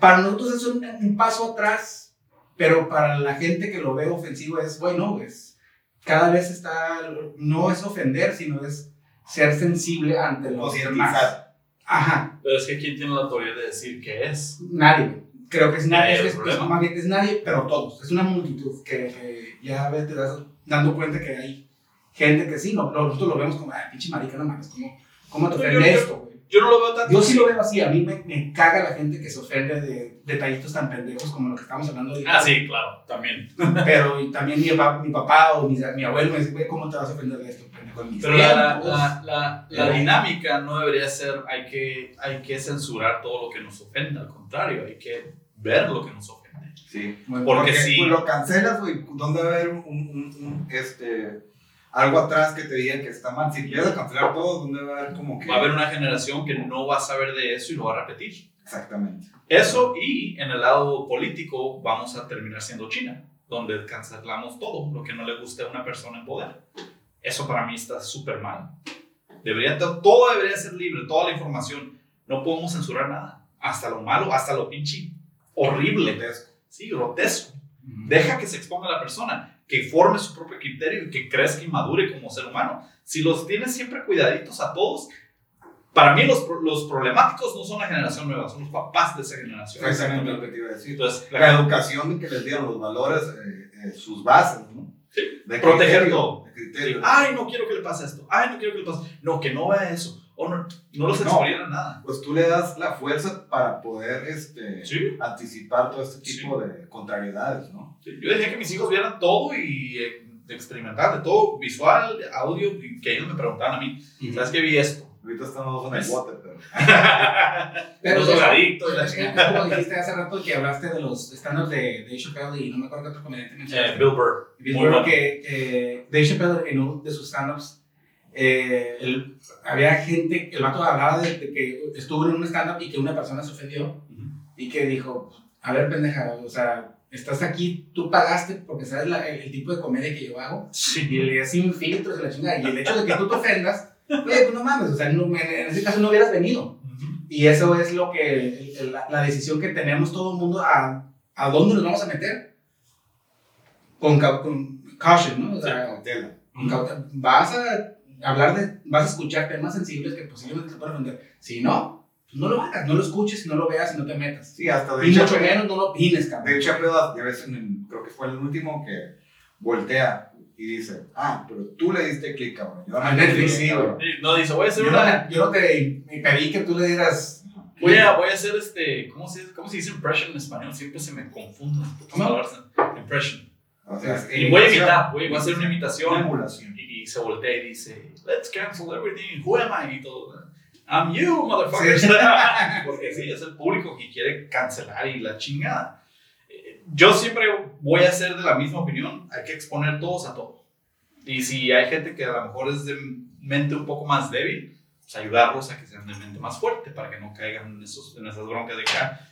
Para nosotros es un, un paso atrás, pero para la gente que lo ve ofensivo es, bueno, es cada vez está, no es ofender, sino es ser sensible ante los demás. Ajá, Pero es que ¿quién tiene la autoridad de decir qué es? nadie. Creo que es nadie, es, el es- problema. más bien, es nadie, pero todos. Es una multitud que, que ya ves, te das dando cuenta que hay gente que sí, no, nosotros lo vemos como, ay, pinche marica, no mames, ¿cómo, cómo te ofende esto? Yo no lo veo tanto. Yo sí lo veo así, a mí me, me caga la gente que se ofende de detallitos tan pendejos como lo que estamos hablando ahorita. Ah, sí, claro, también. *laughs* Pero y también mi, papá, mi papá o mi, mi abuelo me dice, güey, ¿cómo te vas a ofender de esto, pendejo? Mis Pero la, la, tiempos". la, la, la Eh. dinámica no debería ser, hay que, hay que censurar todo lo que nos ofende, al contrario, hay que ver lo que nos ofende. Sí. Bueno, Porque sí. pues, lo cancelas, güey, ¿dónde va a haber un, un- un, este, algo atrás que te digan que está mal? Si a cancelar todo, ¿dónde va a haber como que...? Va a haber una generación que no va a saber de eso y lo va a repetir. Exactamente. Eso y en el lado político vamos a terminar siendo China, donde cancelamos todo lo que no le guste a una persona en poder. Eso para mí está súper mal. Debería, todo debería ser libre, toda la información. No podemos censurar nada. Hasta lo malo, hasta lo pinche horrible. Grotesco. Sí, grotesco. Deja que se exponga la persona, que forme su propio criterio y que crezca y madure como ser humano. Si los tienes siempre cuidaditos a todos, para mí los, los problemáticos no son la generación nueva, son los papás de esa generación. Exactamente lo que te iba a decir. Entonces, La la- educación que les dieron, los valores, eh, eh, sus bases, ¿no? Sí. De Proteger criterio, todo. De criterio. ay, no quiero que le pase esto, ay, no quiero que le pase, no, que no vea eso, o no, no los No. a nada. Pues tú le das la fuerza para poder este, Sí. anticipar todo este tipo de contrariedades, ¿no? Yo dejé que mis hijos vieran todo y eh, experimentaran de todo, visual, audio, y que ellos me preguntaban a mí, ¿sabes qué vi esto? Ahorita estamos en el ¿Ves? bote, pero. *laughs* Pero Los drogadictos, la chingada. como dijiste hace rato que hablaste de los stand-ups de Dave Chappelle y no me acuerdo qué otro comediante Eh, mencionaste. Bill Burr. Bill Burr, que, que Dave Chappelle en uno de sus stand-ups, eh, él- había gente, el vato hablaba de, de que estuvo en un stand-up y que una persona se ofendió Ujú. y que dijo, a ver pendeja, o sea, estás aquí, tú pagaste porque sabes la- el, el tipo de comedia que yo hago Sí. y le sin filtros y la chingada y el hecho de que tú te ofendas, oye, pues no mames, o sea, no- en, ese caso no hubieras venido. Ujú. Y eso es lo que, el- la, la decisión que tenemos todo el mundo a, a dónde nos vamos a meter. Con, con caution, ¿no? O sea, Cautela. con cauta- vas a hablar de, vas a escuchar temas sensibles que posiblemente te puedan ofender. Si no, pues no lo hagas, no lo escuches, no lo veas y no te metas. Sí, hasta de Y hecho. mucho menos no lo opines, cabrón. De hecho, ya ves, en el- creo que fue el último que voltea y dice, ah, pero tú le diste clic, cabrón. Yo no A Netflix, clic, sí, No, dice, voy a hacer Yo no, una. te, yo no te me pedí que tú le dieras. Voy a, voy a hacer este. ¿cómo se, ¿Cómo se dice impression en español? Siempre se me confunden las putas ¿Cómo? palabras. Impression. O sea, Y voy a imitar, voy, voy a hacer una Una imitación. emulación. Y, y se voltea y dice, let's cancel everything. Who am I? Y todo. I'm you, motherfucker. Sí. *laughs* Porque sí, es el público que quiere cancelar y la chingada. Eh, Yo siempre voy a ser de la misma opinión. Hay que exponer todos a todo. Y si hay gente que a lo mejor es de mente un poco más débil, pues ayudarlos a que sean de mente más fuerte para que no caigan en, esos, en esas broncas de acá.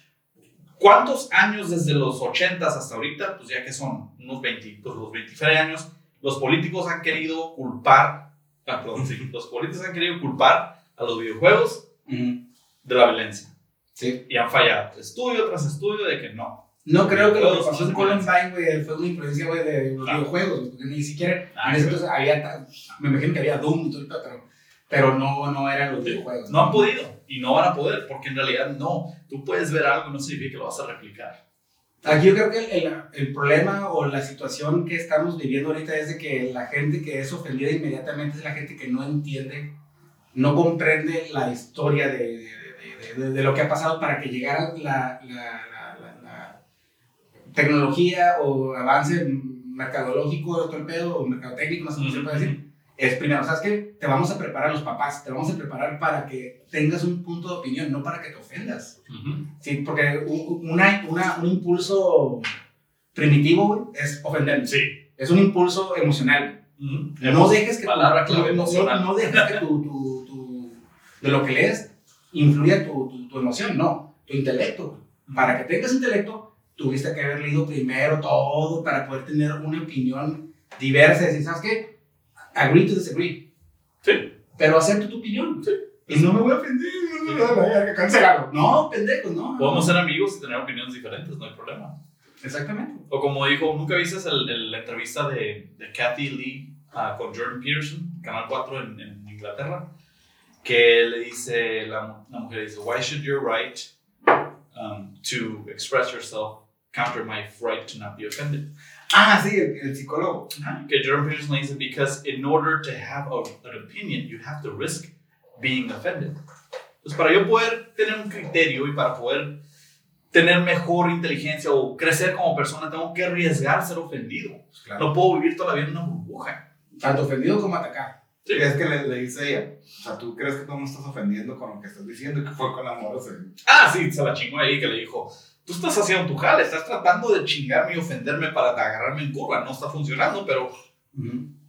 ¿Cuántos años desde los 80 hasta ahorita? Pues ya que son unos 20, pues los 23 años, los políticos han querido culpar, ah, perdón, sí, los políticos han querido culpar a los videojuegos Ujú. de la violencia. Sí. Y han fallado, estudio tras estudio, de que no. No creo que lo que pasó en. Columbine, güey, fue una influencia, güey, de los Claro. videojuegos, porque ni siquiera Ah, en ese entonces había, me imagino que había Doom y todo pero, pero no, no eran los Sí. videojuegos. No han podido y no van a poder, porque en realidad no. Tú puedes ver algo no significa que lo vas a replicar. Aquí yo creo que el, el- problema o la situación que estamos viviendo ahorita es de que la gente que es ofendida inmediatamente es la gente que no entiende, no comprende la historia de, de- de- lo que ha pasado para que llegara la, la- la- tecnología o avance mercadológico, todo el pedo, o mercadotécnico, no sé cómo se puede decir. Es primero, ¿sabes qué? Te vamos a preparar los papás, te vamos a preparar para que tengas un punto de opinión, no para que te ofendas. Sí, porque una, una, un impulso primitivo es ofendernos. Sí. Es un impulso emocional. No dejes que Palabra tu- clave, no, emocional. no dejes que tu, tu- tu- de lo que lees influya tu, tu, tu emoción, no, tu intelecto. Para que tengas intelecto, tuviste que haber leído primero todo para poder tener una opinión diversa y decir, ¿sabes qué? Agree to disagree. Sí. Pero acepto tu opinión. Sí. Y no me voy a ofender, no me voy a cancelarlo. No, pendejos, no. Podemos ser amigos y tener opiniones diferentes, no hay problema. Exactamente. O como dijo, ¿nunca viste el, el- la entrevista de, de Kathy Lee ah, con Jordan Peterson, Canal 4 en, en Inglaterra? Que le dice, la, la mujer dice, why should your right um, to express yourself counter my right to not be offended? Ah, sí, el, el psicólogo. Que Jordan Peterson le dice, because in order to have a, an opinion, you have to risk being offended. Entonces, para yo poder tener un criterio y para poder tener mejor inteligencia o crecer como persona, tengo que arriesgar ser ofendido. Pues claro. No puedo vivir toda la vida en una burbuja. Tanto ofendido como atacado. Sí, es que le, le dice ella, o sea, tú crees que tú me estás ofendiendo con lo que estás diciendo y que fue con amor, o sea, Ah, sí, se la chingó ahí que le dijo, tú estás haciendo tu jale, estás tratando de chingarme y ofenderme para agarrarme en curva, no está funcionando, pero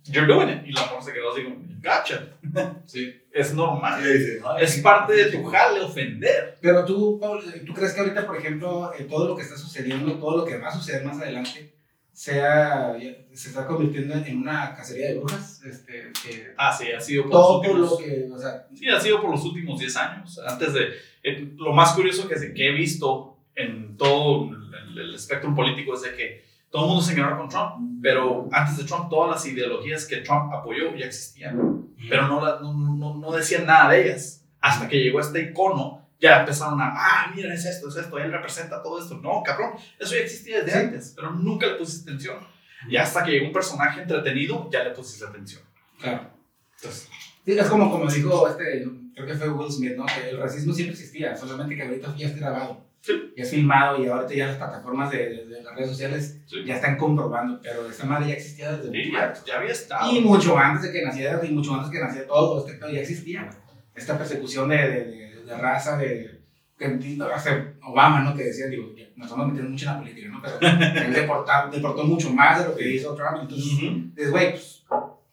you're doing it. Y la mujer se quedó así como, gotcha. *laughs* Sí. Es normal. ella dice, "Ay, Es sí, parte de sí, tu jale ofender. Pero tú, Paul, ¿tú crees que ahorita, por ejemplo, eh, todo lo que está sucediendo, todo lo que va a suceder más adelante, sea, se está convirtiendo en una cacería de brujas? Este, que Ah, sí, ha sido por todo los últimos, lo que, o sea, sí, ha sido por los últimos 10 años. Antes de, eh, lo más curioso que, que he visto en todo el, el espectro político es de que todo el mundo se engañó con Trump, pero antes de Trump todas las ideologías que Trump apoyó ya existían. pero no, la- no, no, no decían nada de ellas. Hasta que llegó este icono, ya empezaron a, ah, mira, es esto, es esto, él representa todo esto. No, cabrón, eso ya existía desde Sí. antes, pero nunca le pusiste atención. Y hasta que llegó un personaje entretenido, ya le pusiste atención. claro. Entonces, Sí, es como, como dijo este, creo que fue Will Smith, ¿no? Que el racismo siempre existía, solamente que ahorita ya está grabado. Sí. Ya es filmado y ahorita ya las plataformas de, de- de las redes sociales Sí. ya están comprobando, pero esa madre ya existía desde sí, mucho ya, ya había estado. Y mucho antes de que naciera, y mucho antes que naciera todo, este pedo ya existía. esta persecución de, de, de, de raza, de, que hasta Obama, ¿no? Que decía, digo, nos estamos metiendo mucho en la política, ¿no? Pero *laughs* él deportó, deportó mucho más de lo que hizo Trump, entonces, Ujú. dices, güey, pues,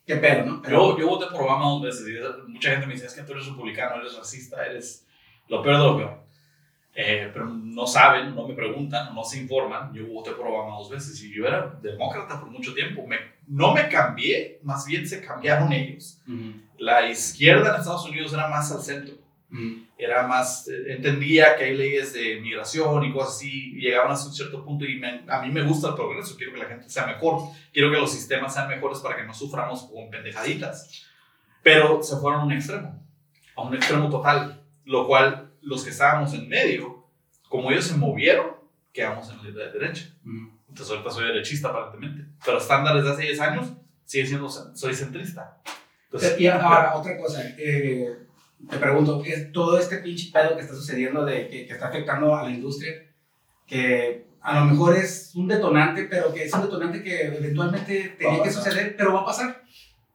qué pedo, ¿no? Yo, yo voté por Obama dos veces y mucha gente me dice, es que tú eres republicano, eres racista, eres lo peor de lo peor. Eh, pero no saben, no me preguntan, no se informan. Yo voté por Obama dos veces y yo era demócrata por mucho tiempo. Me, no me cambié, más bien se cambiaron ellos. Ujú, La izquierda en Estados Unidos era más al centro. Era más, eh, entendía que hay leyes de migración y cosas así, y llegaban hasta un cierto punto y me- a mí me gusta el progreso, quiero que la gente sea mejor, quiero que los sistemas sean mejores para que no suframos con pendejaditas. Pero se fueron a un extremo, a un extremo total, lo cual los que estábamos en medio, como ellos se movieron, quedamos en la derecha. Ujú. Entonces ahorita soy derechista aparentemente, pero estándares de hace 10 años, sigue siendo, soy centrista. Entonces, Y ahora, otra cosa, eh, te pregunto, es todo este pinche pedo que está sucediendo, de, que, que está afectando a la industria, que a lo mejor es un detonante, pero que es un detonante que eventualmente tenía que suceder, pero va a pasar.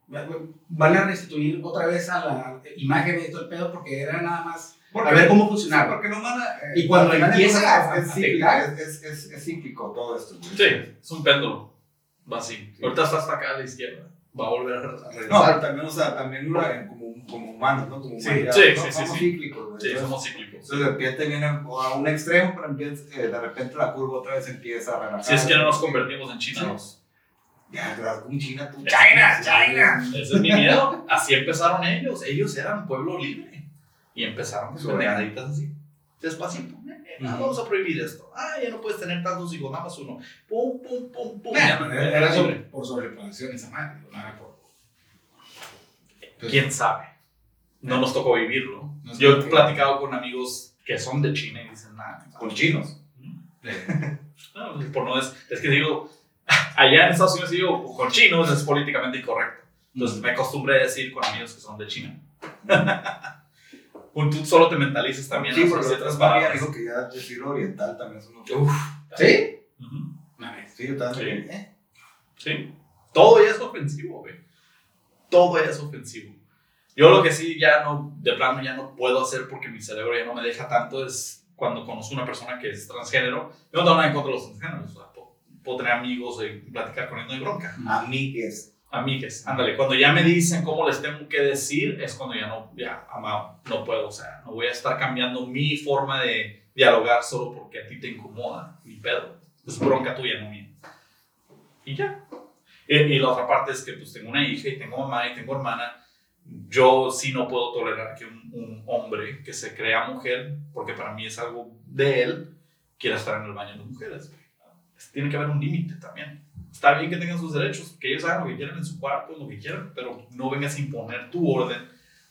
Van a restituir otra vez a la imagen y todo el pedo porque era nada más a ver cómo Sí, funcionaba. porque no van a. eh, Y cuando empieza es, es, es, es cíclico todo esto. güey. Sí, es un péndulo. Va así. Sí. Ahorita está hasta acá a la izquierda. Va a volver a re- a No, regresar. pero también, o sea, también la- como, como humanos, ¿no? Como Sí, humanidad, sí, ¿no? sí, sí, Somos sí. cíclicos, güey. Sí, Entonces, somos cíclicos. Entonces de repente viene a un extremo, pero empieza, eh, de repente la curva otra vez empieza a relajar. Si es que no nos convertimos en China 2. Ya, ¿verdad? Un China, tú. China, China. Ese es mi miedo. Así empezaron ellos. Ellos eran pueblo libre. Y empezaron con pendejaditas así. Despacito. Eh, ah, Ujú. Vamos a prohibir esto. Ah, ya no puedes tener tantos hijos, nada más uno. Pum, pum, pum, pum. Nah, era era sobre- por sobrepoblación esa madre, no era por... ¿Quién sabe? No nos tocó vivirlo. Yo he platicado con amigos que son de China y dicen, nada, Con chinos. *laughs* No, pues, por no es, es que digo, *laughs* allá en Estados Unidos digo, con chinos es políticamente incorrecto. Entonces me acostumbré a decir con amigos que son de China. Un- Tú solo te mentalizas también. Sí, las porque otras palabras. dijo que ya decir oriental también es uno. Uf, ¿Sí? Sí, yo también. Sí. ¿eh? sí. Todo ya es ofensivo, güey. Todo ya es ofensivo. Yo lo que sí ya no, de plano ya no puedo hacer porque mi cerebro ya no me deja tanto es cuando conozco una persona que es transgénero. Yo no tengo nada en contra de los transgéneros. o sea, puedo, puedo tener amigos y platicar con ellos, no hay bronca. Amigues. Amigues, ándale, cuando ya me dicen cómo les tengo que decir, es cuando ya no, ya, amado, no puedo, o sea, no voy a estar cambiando mi forma de dialogar solo porque a ti te incomoda, mi pedo, es bronca tuya, no mía. Y ya. Y, la otra parte es que pues tengo una hija y tengo mamá y tengo hermana, yo sí no puedo tolerar que un, un hombre que se crea mujer, porque para mí es algo de él, quiera estar en el baño de mujeres. Tiene que haber un límite también. Está bien que tengan sus derechos, que ellos hagan lo que quieran en su cuarto, lo que quieran, pero no vengas a imponer tu orden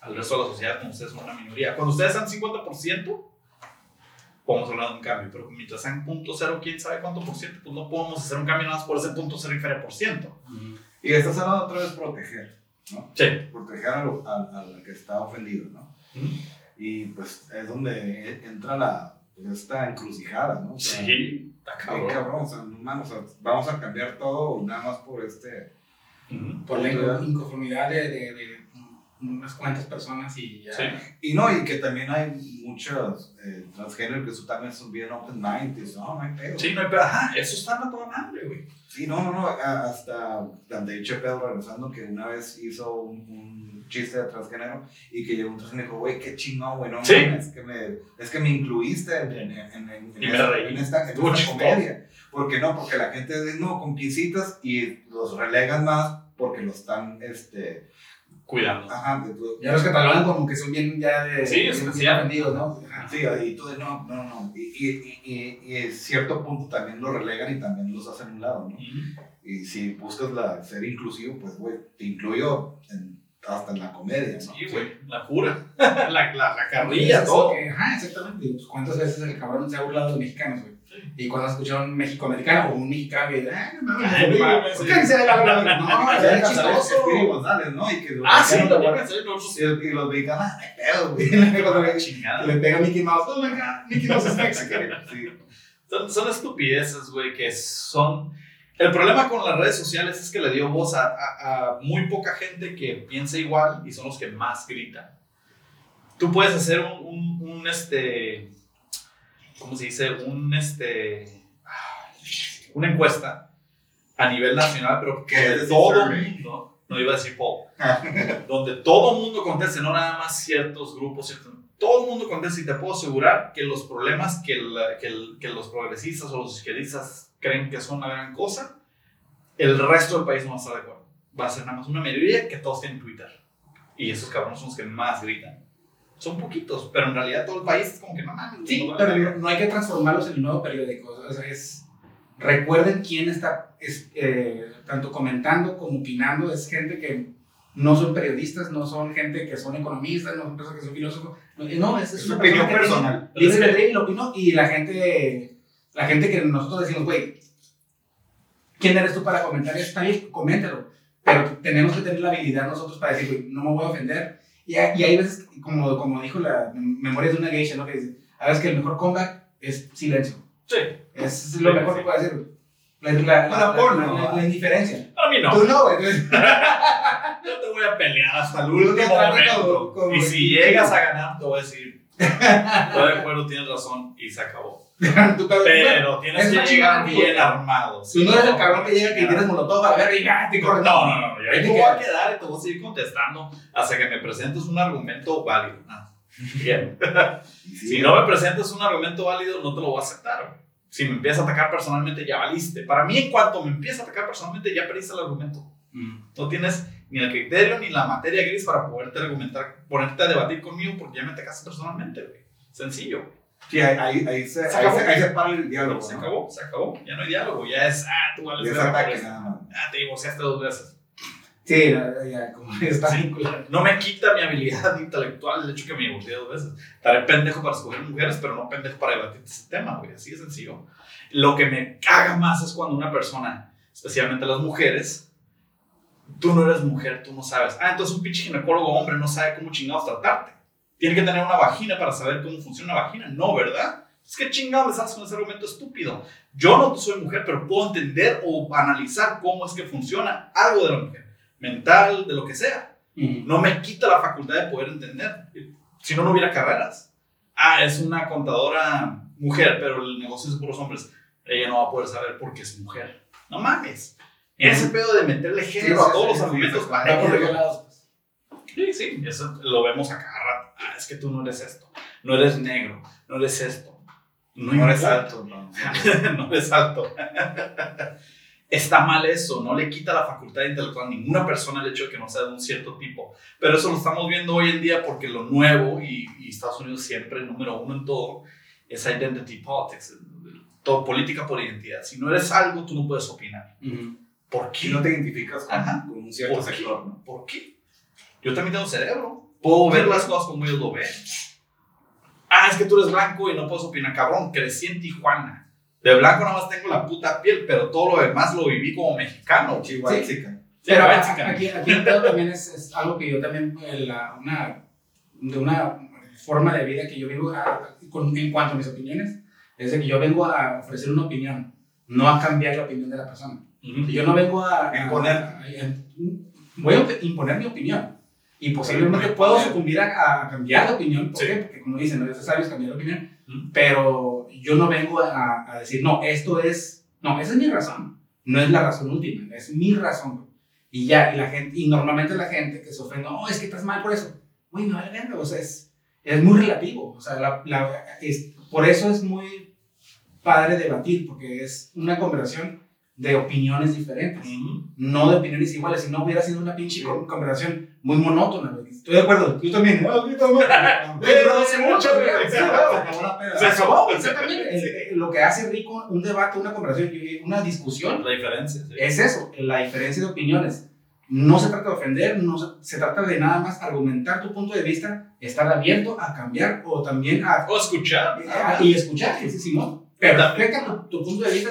al resto de la sociedad cuando ustedes son una minoría. Cuando ustedes sean 50%, podemos hablar de un cambio, pero mientras sean punto cero, quién sabe cuánto por ciento, pues no podemos hacer un cambio nada más por ese punto cero y por ciento. Y estás hablando otra vez proteger, ¿no? Sí. Proteger a al, al que está ofendido, ¿no? Y pues es donde entra la, esta encrucijada, ¿no? O sea, Sí, está qué cabrón. cabrón, o sea, no mames, o sea, vamos a cambiar todo nada más por este... Por la inco- inconformidad de, de, de unas cuantas personas y ya. Sí. Y no, y que también hay muchos eh, transgéneros que eso también son bien open minds, no, no hay pedo. Sí, no hay pedo. Ajá, eso está a toda madre, güey. Sí, no, no, no, hasta de hecho Pedro regresando que una vez hizo un, un chiste de transgénero y que llegó un transgénero y dijo, güey, qué chingón, güey, no Sí. mames, que me, es que me incluiste en, en, en, en, en me esta, esta, esta comedia. ¿Por qué no? Porque la gente dice, no, con pincitas y los relegan más porque los están, este, Cuidando. ajá, de tu- Ya los catalogan como que son bien ya de. Sí, bien- bien aprendidos, ¿no? Ajá. Sí, y tú de no, no, no. Y, y, y, y, y en cierto punto también los relegan y también los hacen a un lado, ¿no? Ujú. Y si buscas la, ser inclusivo, pues, güey, te incluyo en- hasta en la comedia, ¿no? Sí, güey, la cura, *laughs* la, la, la carrilla, todo. lo que- Ajá, exactamente. Pues, ¿Cuántas veces el cabrón se ha burlado de los mexicanos, güey? Y cuando escucharon México-americano o un mexicano, y ah, no mames, Ay, ¿por qué se la verdad? *laughs* No, es chistoso. González, ¿no? Y que los Ah, sí, otros. y, los mexicanos, ah, no hay pedo, güey. *laughs* Cuando le- Chingada. le pega a Mickey Mouse, oh my god, Mickey Mouse es Mexican. Sí. Son, son estupideces, güey, que son... El problema con las redes sociales es que le dio voz a, a- a muy poca gente que piensa igual y son los que más gritan. tú puedes hacer un, un, un, este, ¿cómo se dice? Un, este, una encuesta a nivel nacional, pero ¿Qué que todo el mundo, no iba a decir poll, donde todo el mundo conteste, no nada más ciertos grupos, ciertos, todo el mundo conteste y te puedo asegurar que los problemas que, la- que, el- que los progresistas o los izquierdistas creen que son una gran cosa, el resto del país no va a estar de acuerdo. Va a ser nada más una mayoría que todos tienen Twitter. Y esos cabrones son los que más gritan. Son poquitos, pero en realidad todo el país es como que no mames. Sí, no pero no, no hay que transformarlos en el nuevo periódico. O sea, es, recuerden quién está es, eh, tanto comentando como opinando. Es gente que no son periodistas, no son gente que son economistas, no son personas que son filósofos. No, no, es, es Es una opinión persona personal. Libre Es que- albedrío y lo opino. Y la gente, la gente que nosotros decimos, güey, ¿quién eres tú para comentar esto? Está bien, coméntalo. Pero tenemos que tener la habilidad nosotros para decir, güey, no me voy a ofender. Y, hay- y hay veces, como, como dijo la memoria de una geisha, ¿no? Que dice, a veces que el mejor comeback es silencio. Sí, Es lo mejor que puede hacer. La, la, porno. la- indiferencia. para mí no. Tú no, güey. *laughs* Yo te voy a pelear hasta el último momento. y si llegas a ganar, te voy a decir, estoy de acuerdo, tienes razón, y se acabó. Pero- Pero tienes es que llegar bien armado. Tú no eres el cabrón que llega que tienes molotov a ver y ya, te corre. No, no, no. Yo ahí te voy a quedar y te voy a seguir contestando hasta que me presentes un argumento válido. Ah, Bien. *laughs* Si no me presentas un argumento válido, no te lo voy a aceptar. Si me empiezas a atacar personalmente, ya valiste. Para mí, en cuanto me empiezas a atacar personalmente, ya perdiste el argumento. Mm. No tienes ni el criterio ni la materia gris para poderte argumentar, ponerte a debatir conmigo porque ya me atacaste personalmente, güey. Sencillo. Sí, ahí, ahí, se, Se ahí, se, ahí se para el diálogo. Se ¿no? acabó, se acabó. Ya no hay diálogo. Ya es, ah, tú vales por ataque nada más. Ah, te divorciaste dos veces. Sí, ya, ya, como está Sí. No me quita mi habilidad *laughs* intelectual el hecho que me divorcié dos veces. Estaré pendejo para escoger mujeres, pero no pendejo para debatir ese tema, güey. Así de sencillo. Lo que me caga más es cuando una persona, especialmente las mujeres, tú no eres mujer, tú no sabes. Ah, entonces un pinche ginecólogo hombre no sabe cómo chingados tratarte. Tiene que tener una vagina para saber cómo funciona una vagina. No, ¿verdad? Es que chingado me estás con ese argumento estúpido. Yo no soy mujer, pero puedo entender o analizar cómo es que funciona algo de la mujer. Mental, de lo que sea Mm. no me quita la facultad de poder entender. Si no, no hubiera carreras. Ah, es una contadora mujer, pero el negocio es de puros hombres. Ella no va a poder saber por qué es mujer. No mames. Ese pedo de meterle género Sí, a todos sí, los argumentos. por lados, pues. Sí, sí, eso lo vemos a cada rato. Ah, es que tú no eres esto. No eres negro. No eres esto. No eres importa. alto, no. *laughs* no eres alto. *laughs* Está mal eso, no le quita la facultad intelectual a ninguna persona el hecho de que no sea de un cierto tipo. Pero eso lo estamos viendo hoy en día porque lo nuevo, y, y Estados Unidos siempre número uno en todo, es identity politics, todo política por identidad. Si no eres algo, tú no puedes opinar. Ujú. ¿Por qué? Si no te identificas con, Ajá. con un cierto ¿Por qué? sector, ¿no? ¿Por qué? Yo también tengo cerebro. Puedo ver las cosas como ellos lo ven. Ah, es que tú eres blanco y no puedes opinar. Cabrón, crecí en Tijuana. De blanco nada más tengo la puta piel, pero todo lo demás lo viví como mexicano. Chihuahua, Sí. chica. Pero Sí, a- mexicano. aquí, aquí el pedo también es, es algo que yo también, eh, la- una, de una forma de vida que yo vengo a, con- en cuanto a mis opiniones, es de que yo vengo a ofrecer una opinión, no a cambiar la opinión de la persona. Ujú. Yo no vengo a... a- Imponer. a- a- voy a imponer mi opinión. Y posiblemente puedo sucumbir a, a cambiar de opinión. ¿Por Sí. qué? Porque como dicen, no es necesario es cambiar de opinión. Ujú. Pero yo no vengo a, a decir, no, esto es... No, esa es mi razón. No es la razón última, es mi razón. Y ya, y la gente, y normalmente la gente que se ofende, no, es que estás mal por eso. Güey, no vale verga, o sea, es, es muy relativo. O sea, la, la- es, por eso es muy padre debatir, porque es una conversación de opiniones diferentes no de opiniones iguales, si no hubiera sido una pinche con- conversación muy monótona. güey. Estoy de acuerdo, yo también. No, yo también. *laughs* Pero hace mucho, güey. Se acabó la peda. Se acabó, exactamente. El- el- Lo que hace rico un debate, una conversación, una discusión, La diferencia. sí. es eso, la diferencia de opiniones. No se trata de ofender, no se, se trata de nada más argumentar tu punto de vista, estar abierto a cambiar o también a, O escuchar. a- y escuchar, sí, Simón. Perfecta tu, tu punto de vista.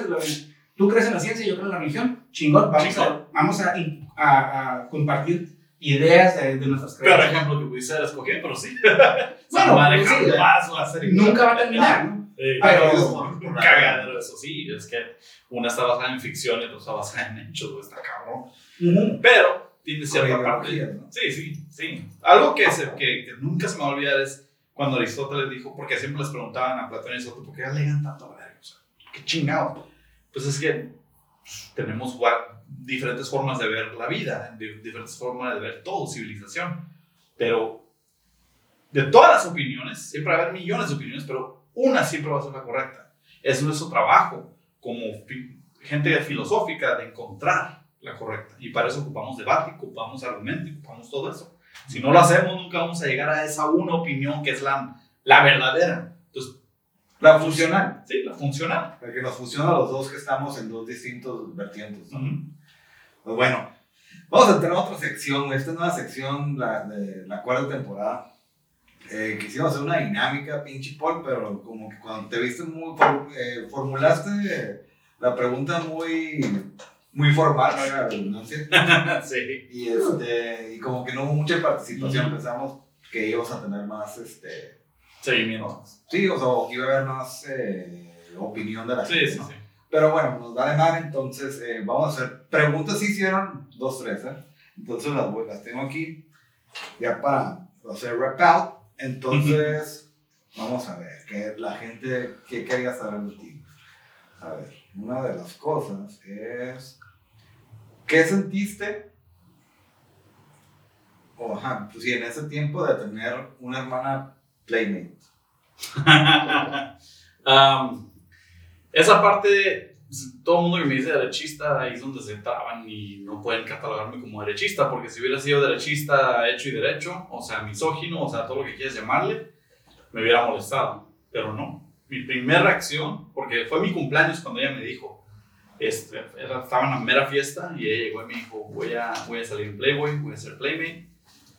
Tú crees en la ciencia, yo creo en la religión. Chingón, vamos, Chingón. A, vamos a, a- a compartir ideas de, de nuestras Peor creencias. ejemplo que pudiese haber escogido, pero sí. *laughs* Bueno, sí, jamás va a ser. Nunca va a terminar, ¿no? Sí. Pero- Un cagadero, eso sí. Es que una está basada en ficción y otra está basada en hechos, está cabrón. Pero tiene cierta parte. ¿no? Sí, sí, sí. Algo que, se- que, que nunca se me va a olvidar es cuando Aristóteles dijo, porque siempre les preguntaban a Platón y Aristóteles, ¿por qué alegan tanto a la verga? O sea, qué chingado. Pues es que tenemos diferentes formas de ver la vida, di- diferentes formas de ver todo, civilización. Pero de todas las opiniones, siempre va a haber millones de opiniones, pero una siempre va a ser la correcta. Es nuestro trabajo como gente filosófica de encontrar la correcta. Y para eso ocupamos debate, ocupamos argumento, ocupamos todo eso. Si no lo hacemos, nunca vamos a llegar a esa una opinión que es la, la verdadera. La funcional. sí, la funcional. La que nos funciona a los dos que estamos en dos distintos vertientes. ¿no? Ujú. Pues bueno, vamos a entrar a otra sección. Esta nueva sección, la de la cuarta temporada. Eh, quisimos hacer una dinámica, pinche Paul, pero como que cuando te viste muy. for- eh, formulaste la pregunta muy. muy formal, no era redundancia. *laughs* sí. Y, este, y como que no hubo mucha participación, Ujú. pensamos que íbamos a tener más. Este, Seguimiento. sí, o sea, o que iba a haber más eh, opinión de la Sí, gente. sí, ¿no? sí. Pero bueno, nos vale mal, entonces eh, vamos a hacer preguntas. Sí hicieron dos, tres, ¿eh? Entonces las, voy- las tengo aquí ya para hacer wrap out. Entonces, vamos a ver, que la gente, ¿qué quería saber de ti? A ver, una de las cosas es, ¿qué sentiste? O, ajá, pues sí, en ese tiempo de tener una hermana playmate. *laughs* Am, esa parte, todo el mundo que me dice derechista, ahí es donde se traban y no pueden catalogarme como derechista, porque si hubiera sido derechista hecho y derecho, o sea, misógino, o sea, todo lo que quieras llamarle, me hubiera molestado. Pero no. Mi primera reacción, porque fue mi cumpleaños cuando ella me dijo, este, estaba en la mera fiesta y ella llegó y me dijo, voy a, voy a salir en Playboy, voy a ser Playmate,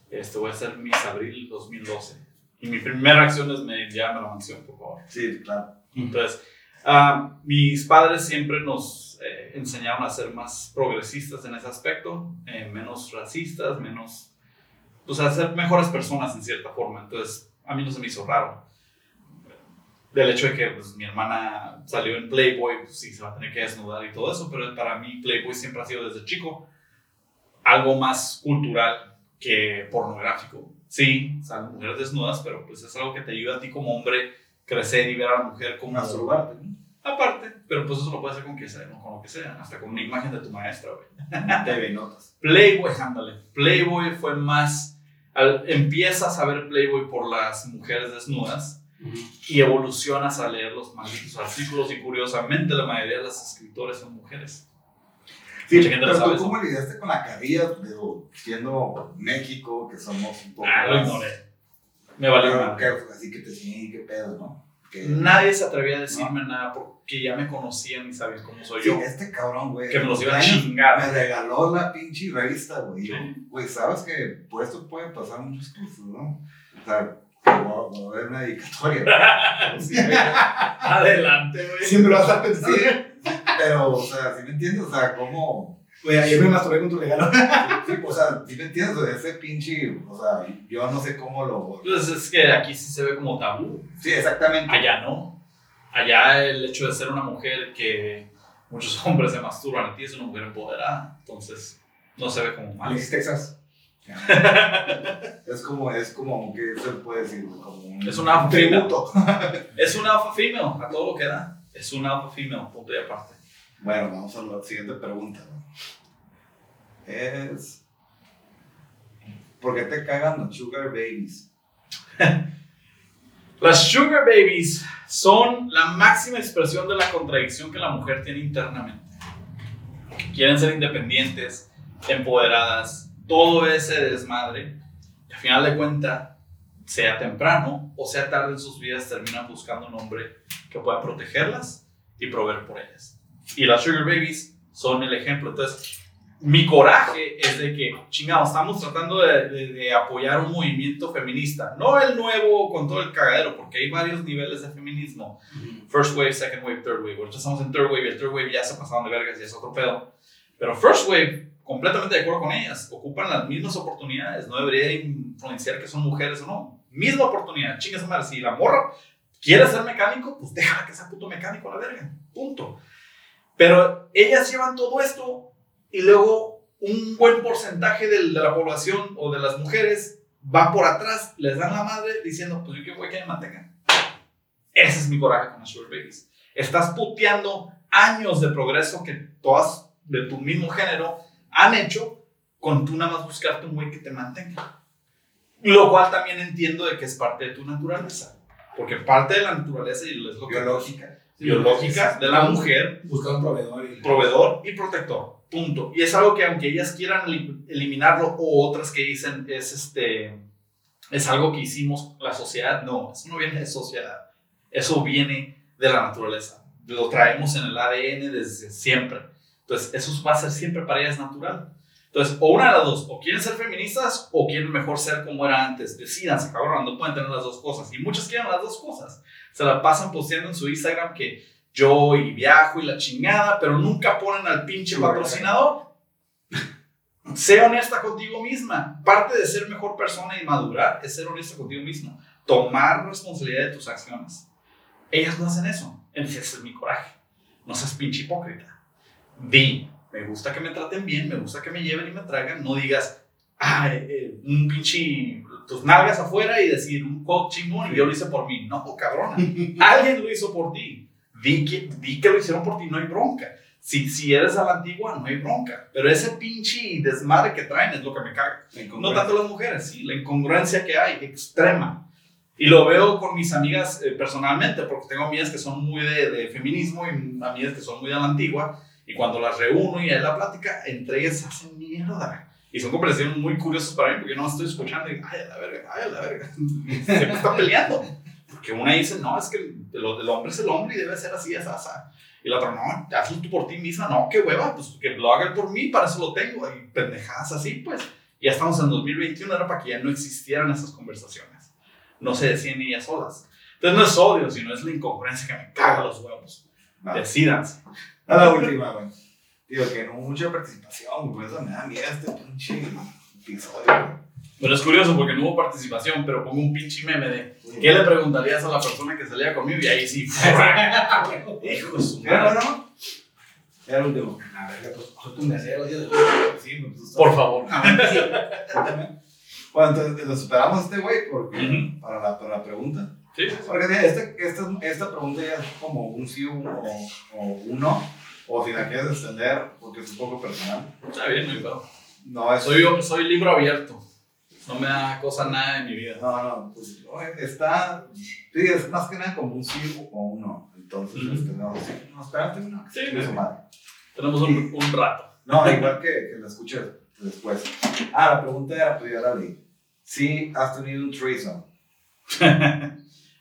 este, voy a ser Miss Abril 2012. Y mi primera reacción es, me llama a la mansión, por favor. Sí, claro. Entonces, ah, mis padres siempre nos eh, enseñaron a ser más progresistas en ese aspecto, eh, menos racistas, menos, pues a ser mejores personas en cierta forma. Entonces, a mí no se me hizo raro. Del hecho de que pues, mi hermana salió en Playboy, pues sí, se va a tener que desnudar y todo eso, pero para mí Playboy siempre ha sido desde chico algo más cultural que pornográfico. Sí, salen mujeres desnudas, pero pues es algo que te ayuda a ti como hombre crecer y ver a la mujer como Masturbarte, aparte, pero pues eso lo puedes hacer con, que sea, ¿no? con lo que sea, hasta con una imagen de tu maestra, güey. TV notas. Playboy, ándale. Playboy fue más, al- empiezas a ver Playboy por las mujeres desnudas y evolucionas a leer los malditos artículos y curiosamente la mayoría de las escritores son mujeres. Sí, Mucha gente lo pero sabe tú cómo lidiaste con la carrilla, pero siendo México, que somos un poco Ah, lo ignoré. Me valió pero madre. que- así que te sí, qué pedo, ¿no? Que, Nadie se atrevía a decirme nada porque ya me conocían y sabían cómo soy Sí, yo. este cabrón, güey. Que me los iba a chingar. Me regaló la pinche revista, güey. Sí. Güey, sabes que por esto pueden pasar muchas cosas, ¿no? O sea, voy a, ver una dedicatoria. *laughs* *laughs* Adelante, güey. Siempre vas a. Sí, pero, o sea, ¿sí me entiendes? O sea, cómo. Güey, ayer me masturbé con tu regalo. Sí, o sea, ¿sí me entiendes? O sea, ese pinche. O sea, yo no sé cómo lo. Pues es que aquí sí se ve como tabú. Sí, exactamente. Allá no. Allá el hecho de ser una mujer que muchos *laughs* hombres se masturban a ti es una mujer empoderada. Entonces no se ve como mal. Texas. Es como, es como, ¿qué se puede decir? Como un, Es una un female. tributo. *laughs* Es un alpha female, a todo lo que da. Es un alpha female, punto y aparte. Bueno, vamos a la siguiente pregunta. Es. ¿Por qué te cagan los sugar babies? *laughs* Las sugar babies son la máxima expresión de la contradicción que la mujer tiene internamente. Quieren ser independientes, empoderadas, todo ese desmadre. Y al final de cuentas, sea temprano o sea tarde en sus vidas, terminan buscando un hombre que pueda protegerlas y proveer por ellas. Y las sugar babies son el ejemplo. Entonces, mi coraje es de que, chingados, estamos tratando de, de- de apoyar un movimiento feminista. No el nuevo con todo el cagadero, porque hay varios niveles de feminismo. First wave, second wave, third wave. Ahorita estamos en third wave el third wave ya se pasaron de vergas y es otro pedo. Pero first wave, completamente de acuerdo con ellas. Ocupan las mismas oportunidades. No debería influenciar que son mujeres o no. Misma oportunidad. Chingas madre. Si la morra quiere ser mecánico, pues déjala que sea puto mecánico a la verga. Punto. Pero ellas llevan todo esto y luego un buen porcentaje de, la población o de las mujeres va por atrás, les dan la madre diciendo, pues yo qué voy que me mantengan. Ese es mi coraje con las sugar babies. Estás puteando años de progreso que todas de tu mismo género han hecho con tú nada más buscarte un güey que te mantenga. Lo cual también entiendo de que es parte de tu naturaleza. Porque parte de la naturaleza y es lo que Biológica. biológica de la mujer Buscar un proveedor. Y... proveedor y protector. Punto. Y es algo que aunque ellas quieran eli- eliminarlo o otras que dicen es este es algo que hicimos la sociedad, no, eso no viene de sociedad. Eso viene de la naturaleza. Lo traemos en el ADN desde siempre. Entonces, eso va a ser siempre para ellas natural. Entonces, o una de las dos, o quieren ser feministas o quieren mejor ser como era antes. Decídanse, cabrón, no pueden tener las dos cosas. Y muchas quieren las dos cosas. Se la pasan posteando en su Instagram que yo y viajo y la chingada, pero nunca ponen al pinche patrocinador. *laughs* sé honesta contigo misma. Parte de ser mejor persona y madurar es ser honesta contigo mismo. Tomar responsabilidad de tus acciones. Ellas no hacen eso. Entonces, ese es mi coraje. No seas pinche hipócrita. Di, me gusta que me traten bien, me gusta que me lleven y me traigan. No digas, ah, eh, eh, un pinche, tus nalgas afuera y decir un quote chingón y yo lo hice por mí. No, cabrona. *laughs* Alguien lo hizo por ti. Di que, di que lo hicieron por ti, no hay bronca. Si, si eres a la antigua, no hay bronca. Pero ese pinche desmadre que traen es lo que me caga. No tanto las mujeres, sí, la incongruencia que hay, extrema. Y lo veo con mis amigas eh, personalmente, porque tengo amigas que son muy de, de feminismo y amigas que son muy de la antigua. Y cuando las reúno y hay la plática, entre ellas hacen mierda. Y son conversaciones muy curiosas para mí, porque yo no estoy escuchando y, ay, a la verga, ay, a la verga. *laughs* Siempre están peleando. Porque una dice, no, es que el, el hombre es el hombre y debe ser así, es asa. Y la otra, no, hazlo tú por ti misma. No, qué hueva, pues que lo haga él por mí, para eso lo tengo. Y pendejadas así, pues. Ya estamos en 2021, era para que ya no existieran esas conversaciones. No se decían ellas solas. Entonces no es odio, sino es la incongruencia que me caga los huevos. Va. Decídanse. A la última, güey. Digo que no mucha participación, güey. Por eso me da miedo este pinche episodio. Pero es curioso porque no hubo participación, pero pongo un pinche meme de ¿qué le preguntarías a la persona que salía conmigo? Y ahí sí, *laughs* hijo de su ¿Era madre. no? Era el último. A ver, pues, mesero, yo de- Sí, tú Por favor. también. Bueno, entonces lo superamos a este güey porque, Ujú. para, la, para la pregunta. Sí, Porque esta, esta, esta pregunta ya es como un sí o, o un no. O si la quieres extender, porque es un poco personal. está bien, no hay pedo. No, es. Soy, soy libro abierto. No me da cosa nada en mi vida. No, no, pues está. Sí, es más que nada como un sí o un no. Entonces, Ujú. este, no, sí, no, espérate, no. Sí, Chingue su madre. Tenemos un, un rato. No, igual que, que la escuches después. Ah, la pregunta era, pues ya la leí. Sí, has tenido un threesome. *laughs*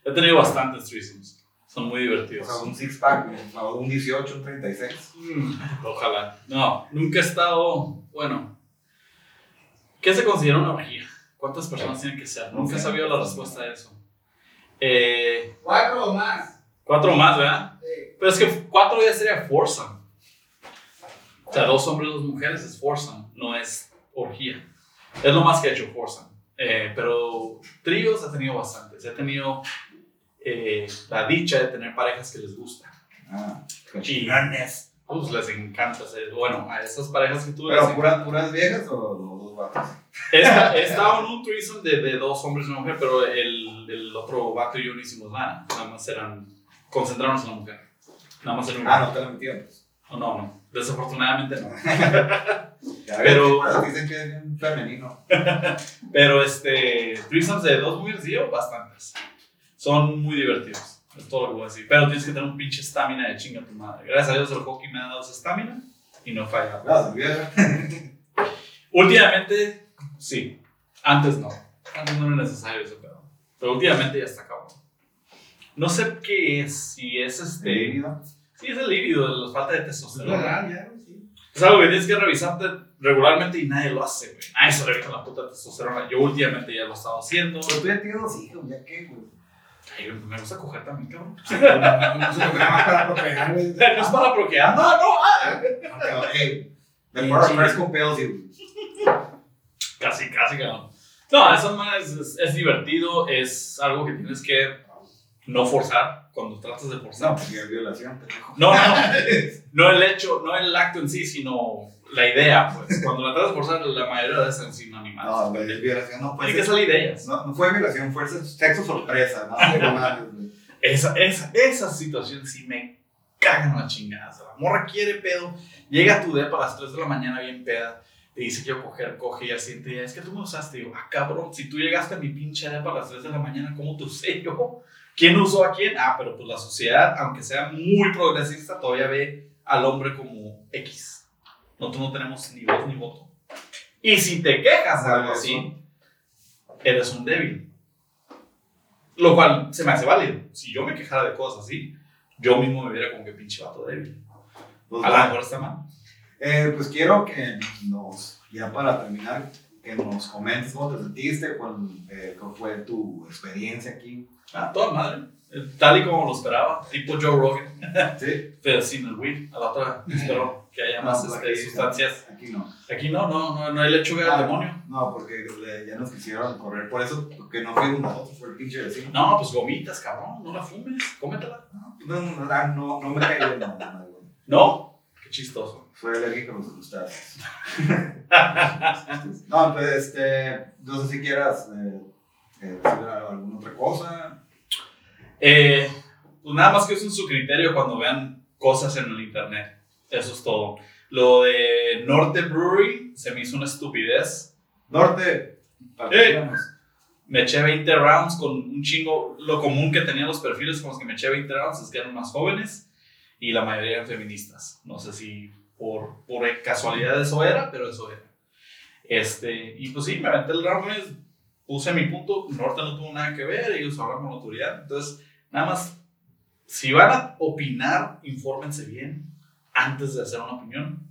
He tenido bastantes threesomes. Son muy O divertidos. sea, un six pack, o un 18, un 36. Mm, Ojalá. No, nunca he estado. Bueno. ¿Qué se considera una orgía? ¿Cuántas personas tienen que ser? Nunca he sabido la respuesta a eso. Eh, Cuatro o más. cuatro más, ¿verdad? Sí. Pero es que cuatro ya sería foursome. O sea, dos hombres, dos mujeres es foursome, no es orgía. Es lo más que he hecho foursome. Eh, pero tríos he tenido bastantes. He tenido eh, la dicha de tener parejas que les gusta. Ah, Chinones. Pues les encanta. Bueno, a esas parejas que tuve. ¿Pero puras, puras viejas o los dos vatos? En un threesome de, de dos hombres y una mujer, pero el, el otro vato y yo no hicimos nada. Nada más eran. Concentrarnos en la mujer. Nada más en una. Ah, no te la metieron. pues. No, no, no. Desafortunadamente no. *laughs* Pero- dicen que es femenino. *laughs* Pero este. Threesomes de dos mujeres y yo, bastantes. Son muy divertidos. Es todo lo que voy a decir. Pero tienes que tener un pinche estamina de chinga tu madre. Gracias a Dios el hockey me ha dado esa estamina y no falla. Vieja. *laughs* Últimamente, sí. Antes no. Antes no era necesario ese pedo. Pero últimamente ya está cabrón. No sé qué es. Si es este. Líbido. Sí, es el líbido, la falta de Es testosterona. ya, sí. Es algo que tienes que revisarte regularmente y nadie lo hace, güey. Nadie se revisa la puta testosterona. Yo últimamente ya lo he estado haciendo. Pero tú ya tienes dos hijos, ¿ya qué, güey? Ay, me gusta coger también, cabrón. No se lo más para procrear. No es para procrear. No, no. ah. Hey, first sí. first compels you. Casi, casi, cabrón. No, eso no es, es, es divertido. Es algo que tienes que no forzar cuando tratas de forzar. No, porque es violación. No, no, no el hecho, no el acto en sí, sino la idea, pues. Cuando la tratas forzar, la mayoría de veces son sin animales. No, es violación, no puede Tiene que ser. salir ideas. No, no fue violación, fue sexo sorpresa, no. *laughs* Esa, esa, esa situación sí me cagan la chingada. O sea, la morra quiere pedo, llega a tu depa a las 3 de la mañana bien peda, te dice quiero coger, coge y al siguiente día, es que tú me usaste. Digo, ah, cabrón, si tú llegaste a mi pinche depa a las 3 de la mañana, ¿cómo te usé yo? ¿Quién usó a quién? Ah, pero pues la sociedad, aunque sea muy progresista, todavía ve al hombre como X. Nosotros no tenemos ni voz ni voto. Y si te quejas de algo así, eres un débil. Lo cual se me hace válido. Si yo me quejara de cosas así, yo mismo me viera como que pinche vato débil. Pues, A lo mejor está mal. Eh, pues quiero que nos, ya para terminar, que nos comentes cómo te sentiste, cuál, eh, cómo fue tu experiencia aquí. Ah, toda madre. Eh, Tal y como lo esperaba, tipo Joe Rogan, Sí, *laughs* pero sin el weed. A la otra *laughs* espero que haya más No, este, aquí- sustancias. Aquí no. Aquí no, no, no, no hay lechuga del Ah, demonio. No, porque le- ya nos quisieron correr. Por eso, porque no fuimos nosotros, fue el pinche vecino. No, pues gomitas, cabrón, no la fumes, cómetela. No, no, no, no, no me caí no, no. ¿No? Qué chistoso. Soy alérgico a los crustáceos. *laughs* no, pues, este, no sé si quieras eh, eh, decir alguna otra cosa. Eh, pues nada más que usen su criterio cuando vean cosas en el internet. Eso es todo. Lo de Norte Brewery se me hizo una estupidez. Norte, patrocínanos. Me eché 20 rounds con un chingo. Lo común que tenían los perfiles con los que me eché 20 rounds es que eran más jóvenes y la mayoría eran feministas. No sé si por, por casualidad eso era, pero eso era. Este, y pues sí, me aventé el round, puse mi punto. Norte no tuvo nada que ver, ellos hablan con autoridad. Entonces, nada más, si van a opinar, infórmense bien antes de hacer una opinión.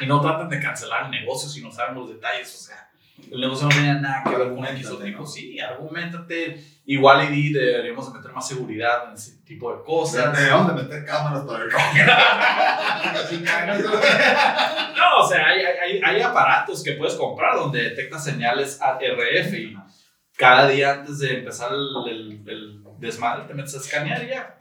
Y no traten de cancelar el negocio si no saben los detalles. O sea, el negocio no tenía nada que ver con X o tipo. ¿no? Sí, argumentate. Igual y di, deberíamos de meter más seguridad en ese tipo de cosas. Debemos de meter cámaras para ver. *laughs* No, o sea, hay, hay, hay aparatos que puedes comprar donde detecta señales RF y cada día antes de empezar el, el, el desmadre te metes a escanear y ya.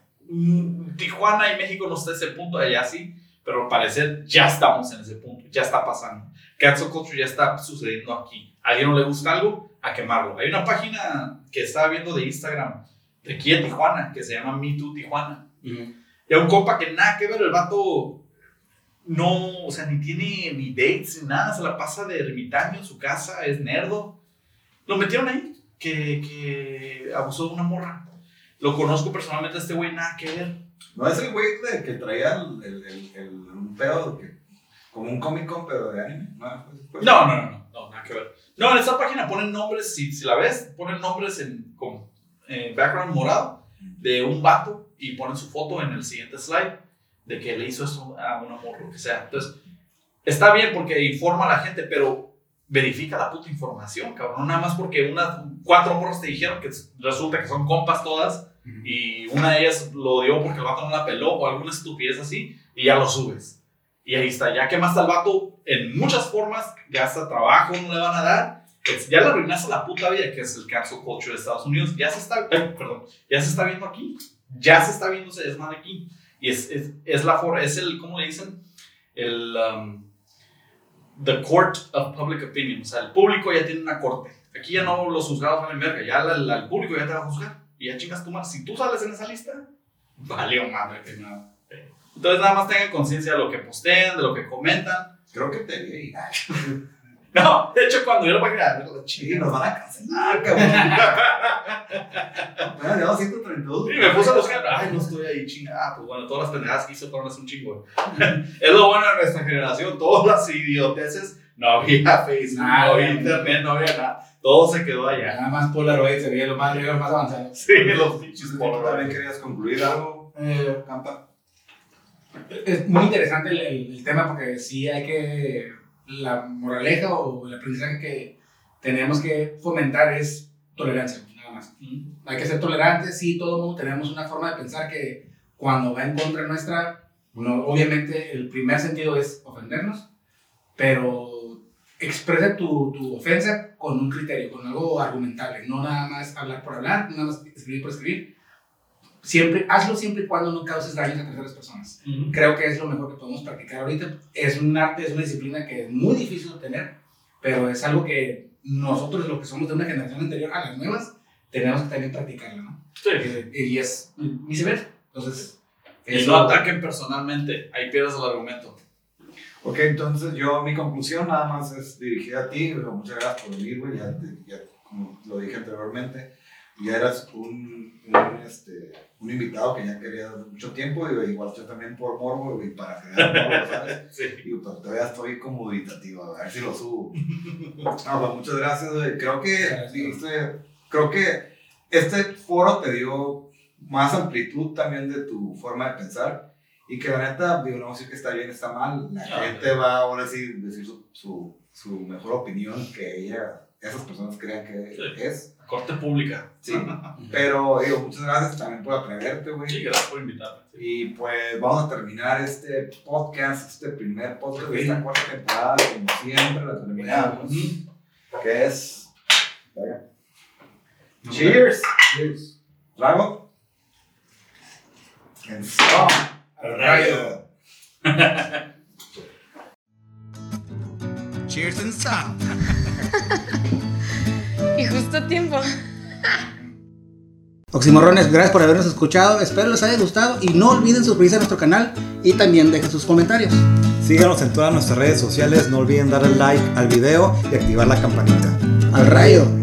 Tijuana y México no está a ese punto, allá sí, pero al parecer ya estamos en ese punto, ya está pasando. Cancel culture ya está sucediendo aquí. A alguien no le gusta algo, a quemarlo. Hay una página que estaba viendo de Instagram de aquí en Tijuana que se llama Me Too Tijuana. Y a un compa que nada que ver, el vato no, o sea, ni tiene ni dates ni nada, se la pasa de ermitaño en su casa, es nerdo. Lo metieron ahí, que, que abusó de una morra. Lo conozco personalmente a este güey, nada que ver. No es el güey que traía el, el, el, un pedo que, como un Comic Con, pero de anime. No, pues, pues, No, no, no, no, nada que ver. No, en esta página ponen nombres, si, si la ves, ponen nombres en con background morado de un vato y ponen su foto en el siguiente slide de que le hizo esto a un amor, lo que sea. Entonces, está bien porque informa a la gente, pero verifica la puta información, cabrón. Nada más porque unas cuatro morros te dijeron que resulta que son compas todas y una de ellas lo dio porque el vato no la peló o alguna estupidez así y ya lo subes. Y ahí está, ya quemaste al vato en muchas formas, ya hasta trabajo no le van a dar, pues ya le arruinaste la puta vida que es el cancel culture de Estados Unidos, ya se está, ay, perdón, ya se está viendo aquí, ya se está viendo ese desmadre aquí. Y es, es, es la forma, es el, ¿cómo le dicen? El, um, the court of public opinion, o sea, el público ya tiene una corte. Aquí ya no los juzgados van en verga, ya la- la- el público ya te va a juzgar. Y ya chingas tu madre. Si tú sales en esa lista, valió madre que nada. Entonces nada más tengan conciencia de lo que postean, de lo que comentan. Creo que te vi. *laughs* No, de hecho cuando yo lo voy a ver, la chingada. nos van a cancelar, cabrón. *laughs* Bueno, llevamos 132. Y me puse a buscar, ay, no estoy ahí, chinga. Ah, pues bueno, todas las pendejadas que hice fueron hace un chingo. *laughs* es lo bueno de nuestra generación, todas las idioteces. No había Facebook, Nada, no había güey. internet, no había nada. Todo se quedó allá. Nada más Polaroid se veía lo más, lo más avanzado. Sí, los pinches ¿Tú también Polaroid. querías concluir algo, Eh, Campa? es muy interesante el, el- el tema porque sí hay que. La moraleja o el aprendizaje que tenemos que fomentar es tolerancia, nada más. Hay que ser tolerantes, sí, todo el mundo tenemos una forma de pensar que cuando va en contra nuestra, bueno, obviamente el primer sentido es ofendernos, pero expresa tu, tu ofensa con un criterio, con algo argumentable, no nada más hablar por hablar, no nada más escribir por escribir. siempre, hazlo siempre y cuando no causes daños a terceras personas. Creo que es lo mejor que podemos practicar ahorita. Es un arte, es una disciplina que es muy difícil de tener, pero es algo que nosotros, los que somos de una generación anterior a las nuevas, tenemos que también practicarla, ¿no? Sí. Eh, y es viceversa. Entonces, Y no ataquen personalmente, ahí pierdes el argumento. Ok, entonces yo, mi conclusión nada más es dirigida a ti, güey, muchas gracias por venir, güey, ya, ya, como lo dije anteriormente, ya eras un, un, este, un invitado que ya quería mucho tiempo, y igual yo también por morbo, güey, para crear morbo, ¿sabes? *laughs* Sí. Y pero todavía estoy como dubitativo, a ver si lo subo. No, pues muchas gracias, güey. Creo que Gracias. dijiste, creo que este foro te dio más amplitud también de tu forma de pensar. Y que la neta, digo, no voy a decir que está bien, está mal. La No, gente va ahora sí decir su, su, su mejor opinión que ella, esas personas crean que Sí. es. Corte pública. Sí. Pero digo, muchas gracias también por atreverte, güey. Sí, gracias por invitarme. Sí. Y pues vamos a terminar este podcast, este primer podcast de esta cuarta temporada, como siempre, la terminamos, que es... Cheers. Cheers. Trago. And strong. Al rayo. *laughs* Cheers and sound. *laughs* Y justo a tiempo. *laughs* Oximorrones, gracias por habernos escuchado. Espero les haya gustado y no olviden suscribirse a nuestro canal y también dejen sus comentarios. Síganos en todas nuestras redes sociales, no olviden darle like al video y activar la campanita. Al rayo.